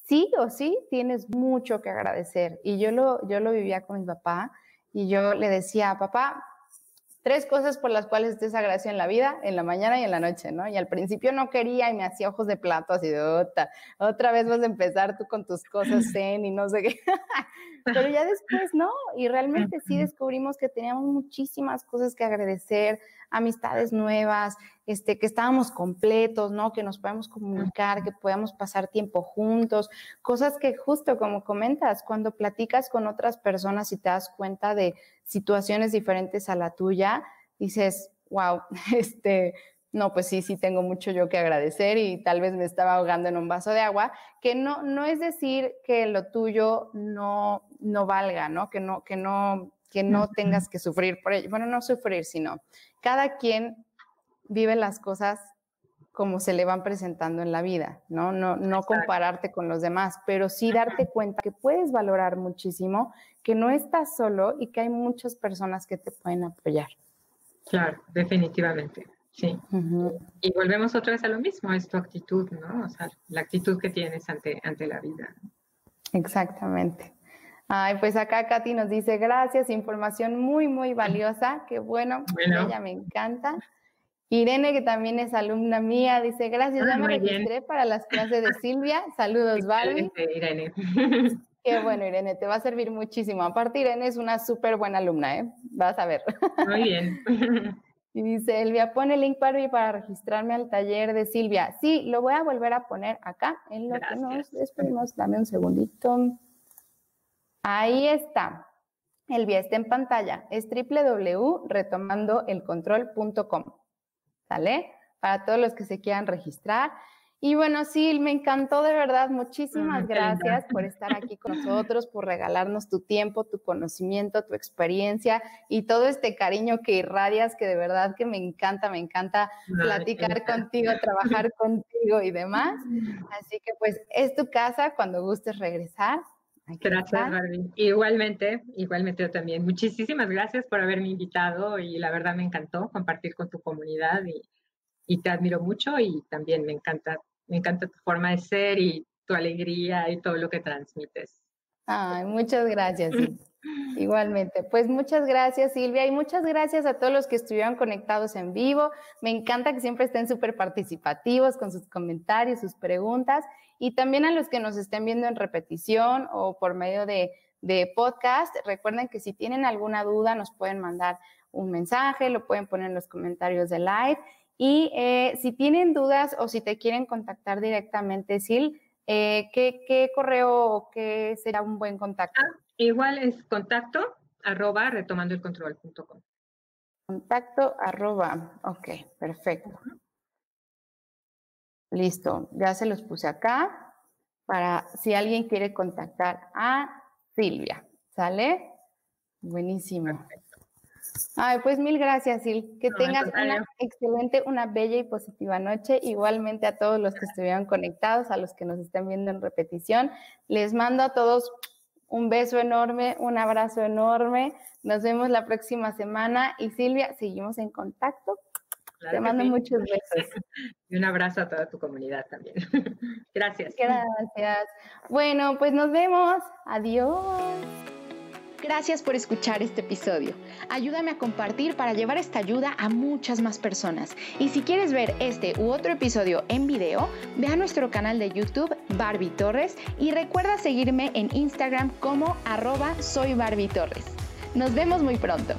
sí o sí tienes mucho que agradecer. Y yo lo, yo lo vivía con mi papá y yo le decía, papá, tres cosas por las cuales estés agradecido en la vida, en la mañana y en la noche, ¿no? Y al principio no quería y me hacía ojos de plato así de otra, otra vez vas a empezar tú con tus cosas (laughs) zen y no sé qué. Pero ya después no, y realmente sí descubrimos que teníamos muchísimas cosas que agradecer, amistades nuevas, este, que estábamos completos, ¿no? Que nos podemos comunicar, que podemos pasar tiempo juntos, cosas que justo como comentas, cuando platicas con otras personas y te das cuenta de situaciones diferentes a la tuya, dices, wow, (laughs) este, no, pues sí, sí tengo mucho yo que agradecer y tal vez me estaba ahogando en un vaso de agua, que no, no es decir que lo tuyo no, no valga, ¿no? Que no, que no, que no tengas que sufrir por ello. Bueno, no sufrir, sino cada quien vive las cosas como se le van presentando en la vida, ¿no? No, no compararte con los demás, pero sí darte cuenta que puedes valorar muchísimo, que no estás solo y que hay muchas personas que te pueden apoyar. Claro, definitivamente, sí. Y volvemos otra vez a lo mismo, es tu actitud, ¿no? O sea, la actitud que tienes ante, ante la vida. Exactamente. Ay, pues acá Katy nos dice, gracias, información muy, muy valiosa, qué bueno, ella me encanta. Irene, que también es alumna mía, dice, gracias, ya me registré para las clases de Silvia. Saludos, Barbie. Irene. (laughs) Qué bueno, Irene, te va a servir muchísimo. Aparte, Irene es una súper buena alumna, ¿eh? Vas a ver. Muy bien. (laughs) Y dice, Elvia, pone el link Barbie para registrarme al taller de Silvia. Sí, lo voy a volver a poner acá en lo que nos despedimos. Dame un segundito. Ahí está. Elvia está en pantalla. Es www.retomandoelcontrol.com. ¿sale? Para todos los que se quieran registrar. Y bueno, sí, me encantó de verdad. Muchísimas gracias por estar aquí con nosotros, por regalarnos tu tiempo, tu conocimiento, tu experiencia y todo este cariño que irradias, que de verdad que me encanta, me encanta platicar contigo, trabajar contigo y demás. Así que pues es tu casa cuando gustes regresar. Gracias, Barbie. Igualmente, igualmente yo también. Muchísimas gracias por haberme invitado y la verdad me encantó compartir con tu comunidad y, y te admiro mucho y también me encanta, me encanta tu forma de ser y tu alegría y todo lo que transmites. Ay, muchas gracias. (laughs) Igualmente, pues muchas gracias Silvia y muchas gracias a todos los que estuvieron conectados en vivo. Me encanta que siempre estén súper participativos con sus comentarios, sus preguntas y también a los que nos estén viendo en repetición o por medio de, podcast. Recuerden que si tienen alguna duda nos pueden mandar un mensaje, lo pueden poner en los comentarios de live. Y eh, si tienen dudas o si te quieren contactar directamente, Sil, eh, ¿qué, correo o qué será un buen contacto? Ah, igual es contacto arroba retomandoelcontrol.com. Contacto arroba, ok, perfecto. Listo, ya se los puse acá para si alguien quiere contactar a Silvia. ¿Sale? Buenísimo. Ay, pues mil gracias, Sil. Que tengas una excelente, una bella y positiva noche. Igualmente a todos los que estuvieron conectados, a los que nos están viendo en repetición. Les mando a todos un beso enorme, un abrazo enorme. Nos vemos la próxima semana. Y Silvia, seguimos en contacto. Te mando muchos besos. (laughs) Y un abrazo a toda tu comunidad también. (laughs) Gracias. Gracias. Bueno, pues nos vemos. Adiós. Gracias por escuchar este episodio. Ayúdame a compartir para llevar esta ayuda a muchas más personas. Y si quieres ver este u otro episodio en video, ve a nuestro canal de YouTube Barbie Torres y recuerda seguirme en Instagram como arroba soy Torres. Nos vemos muy pronto.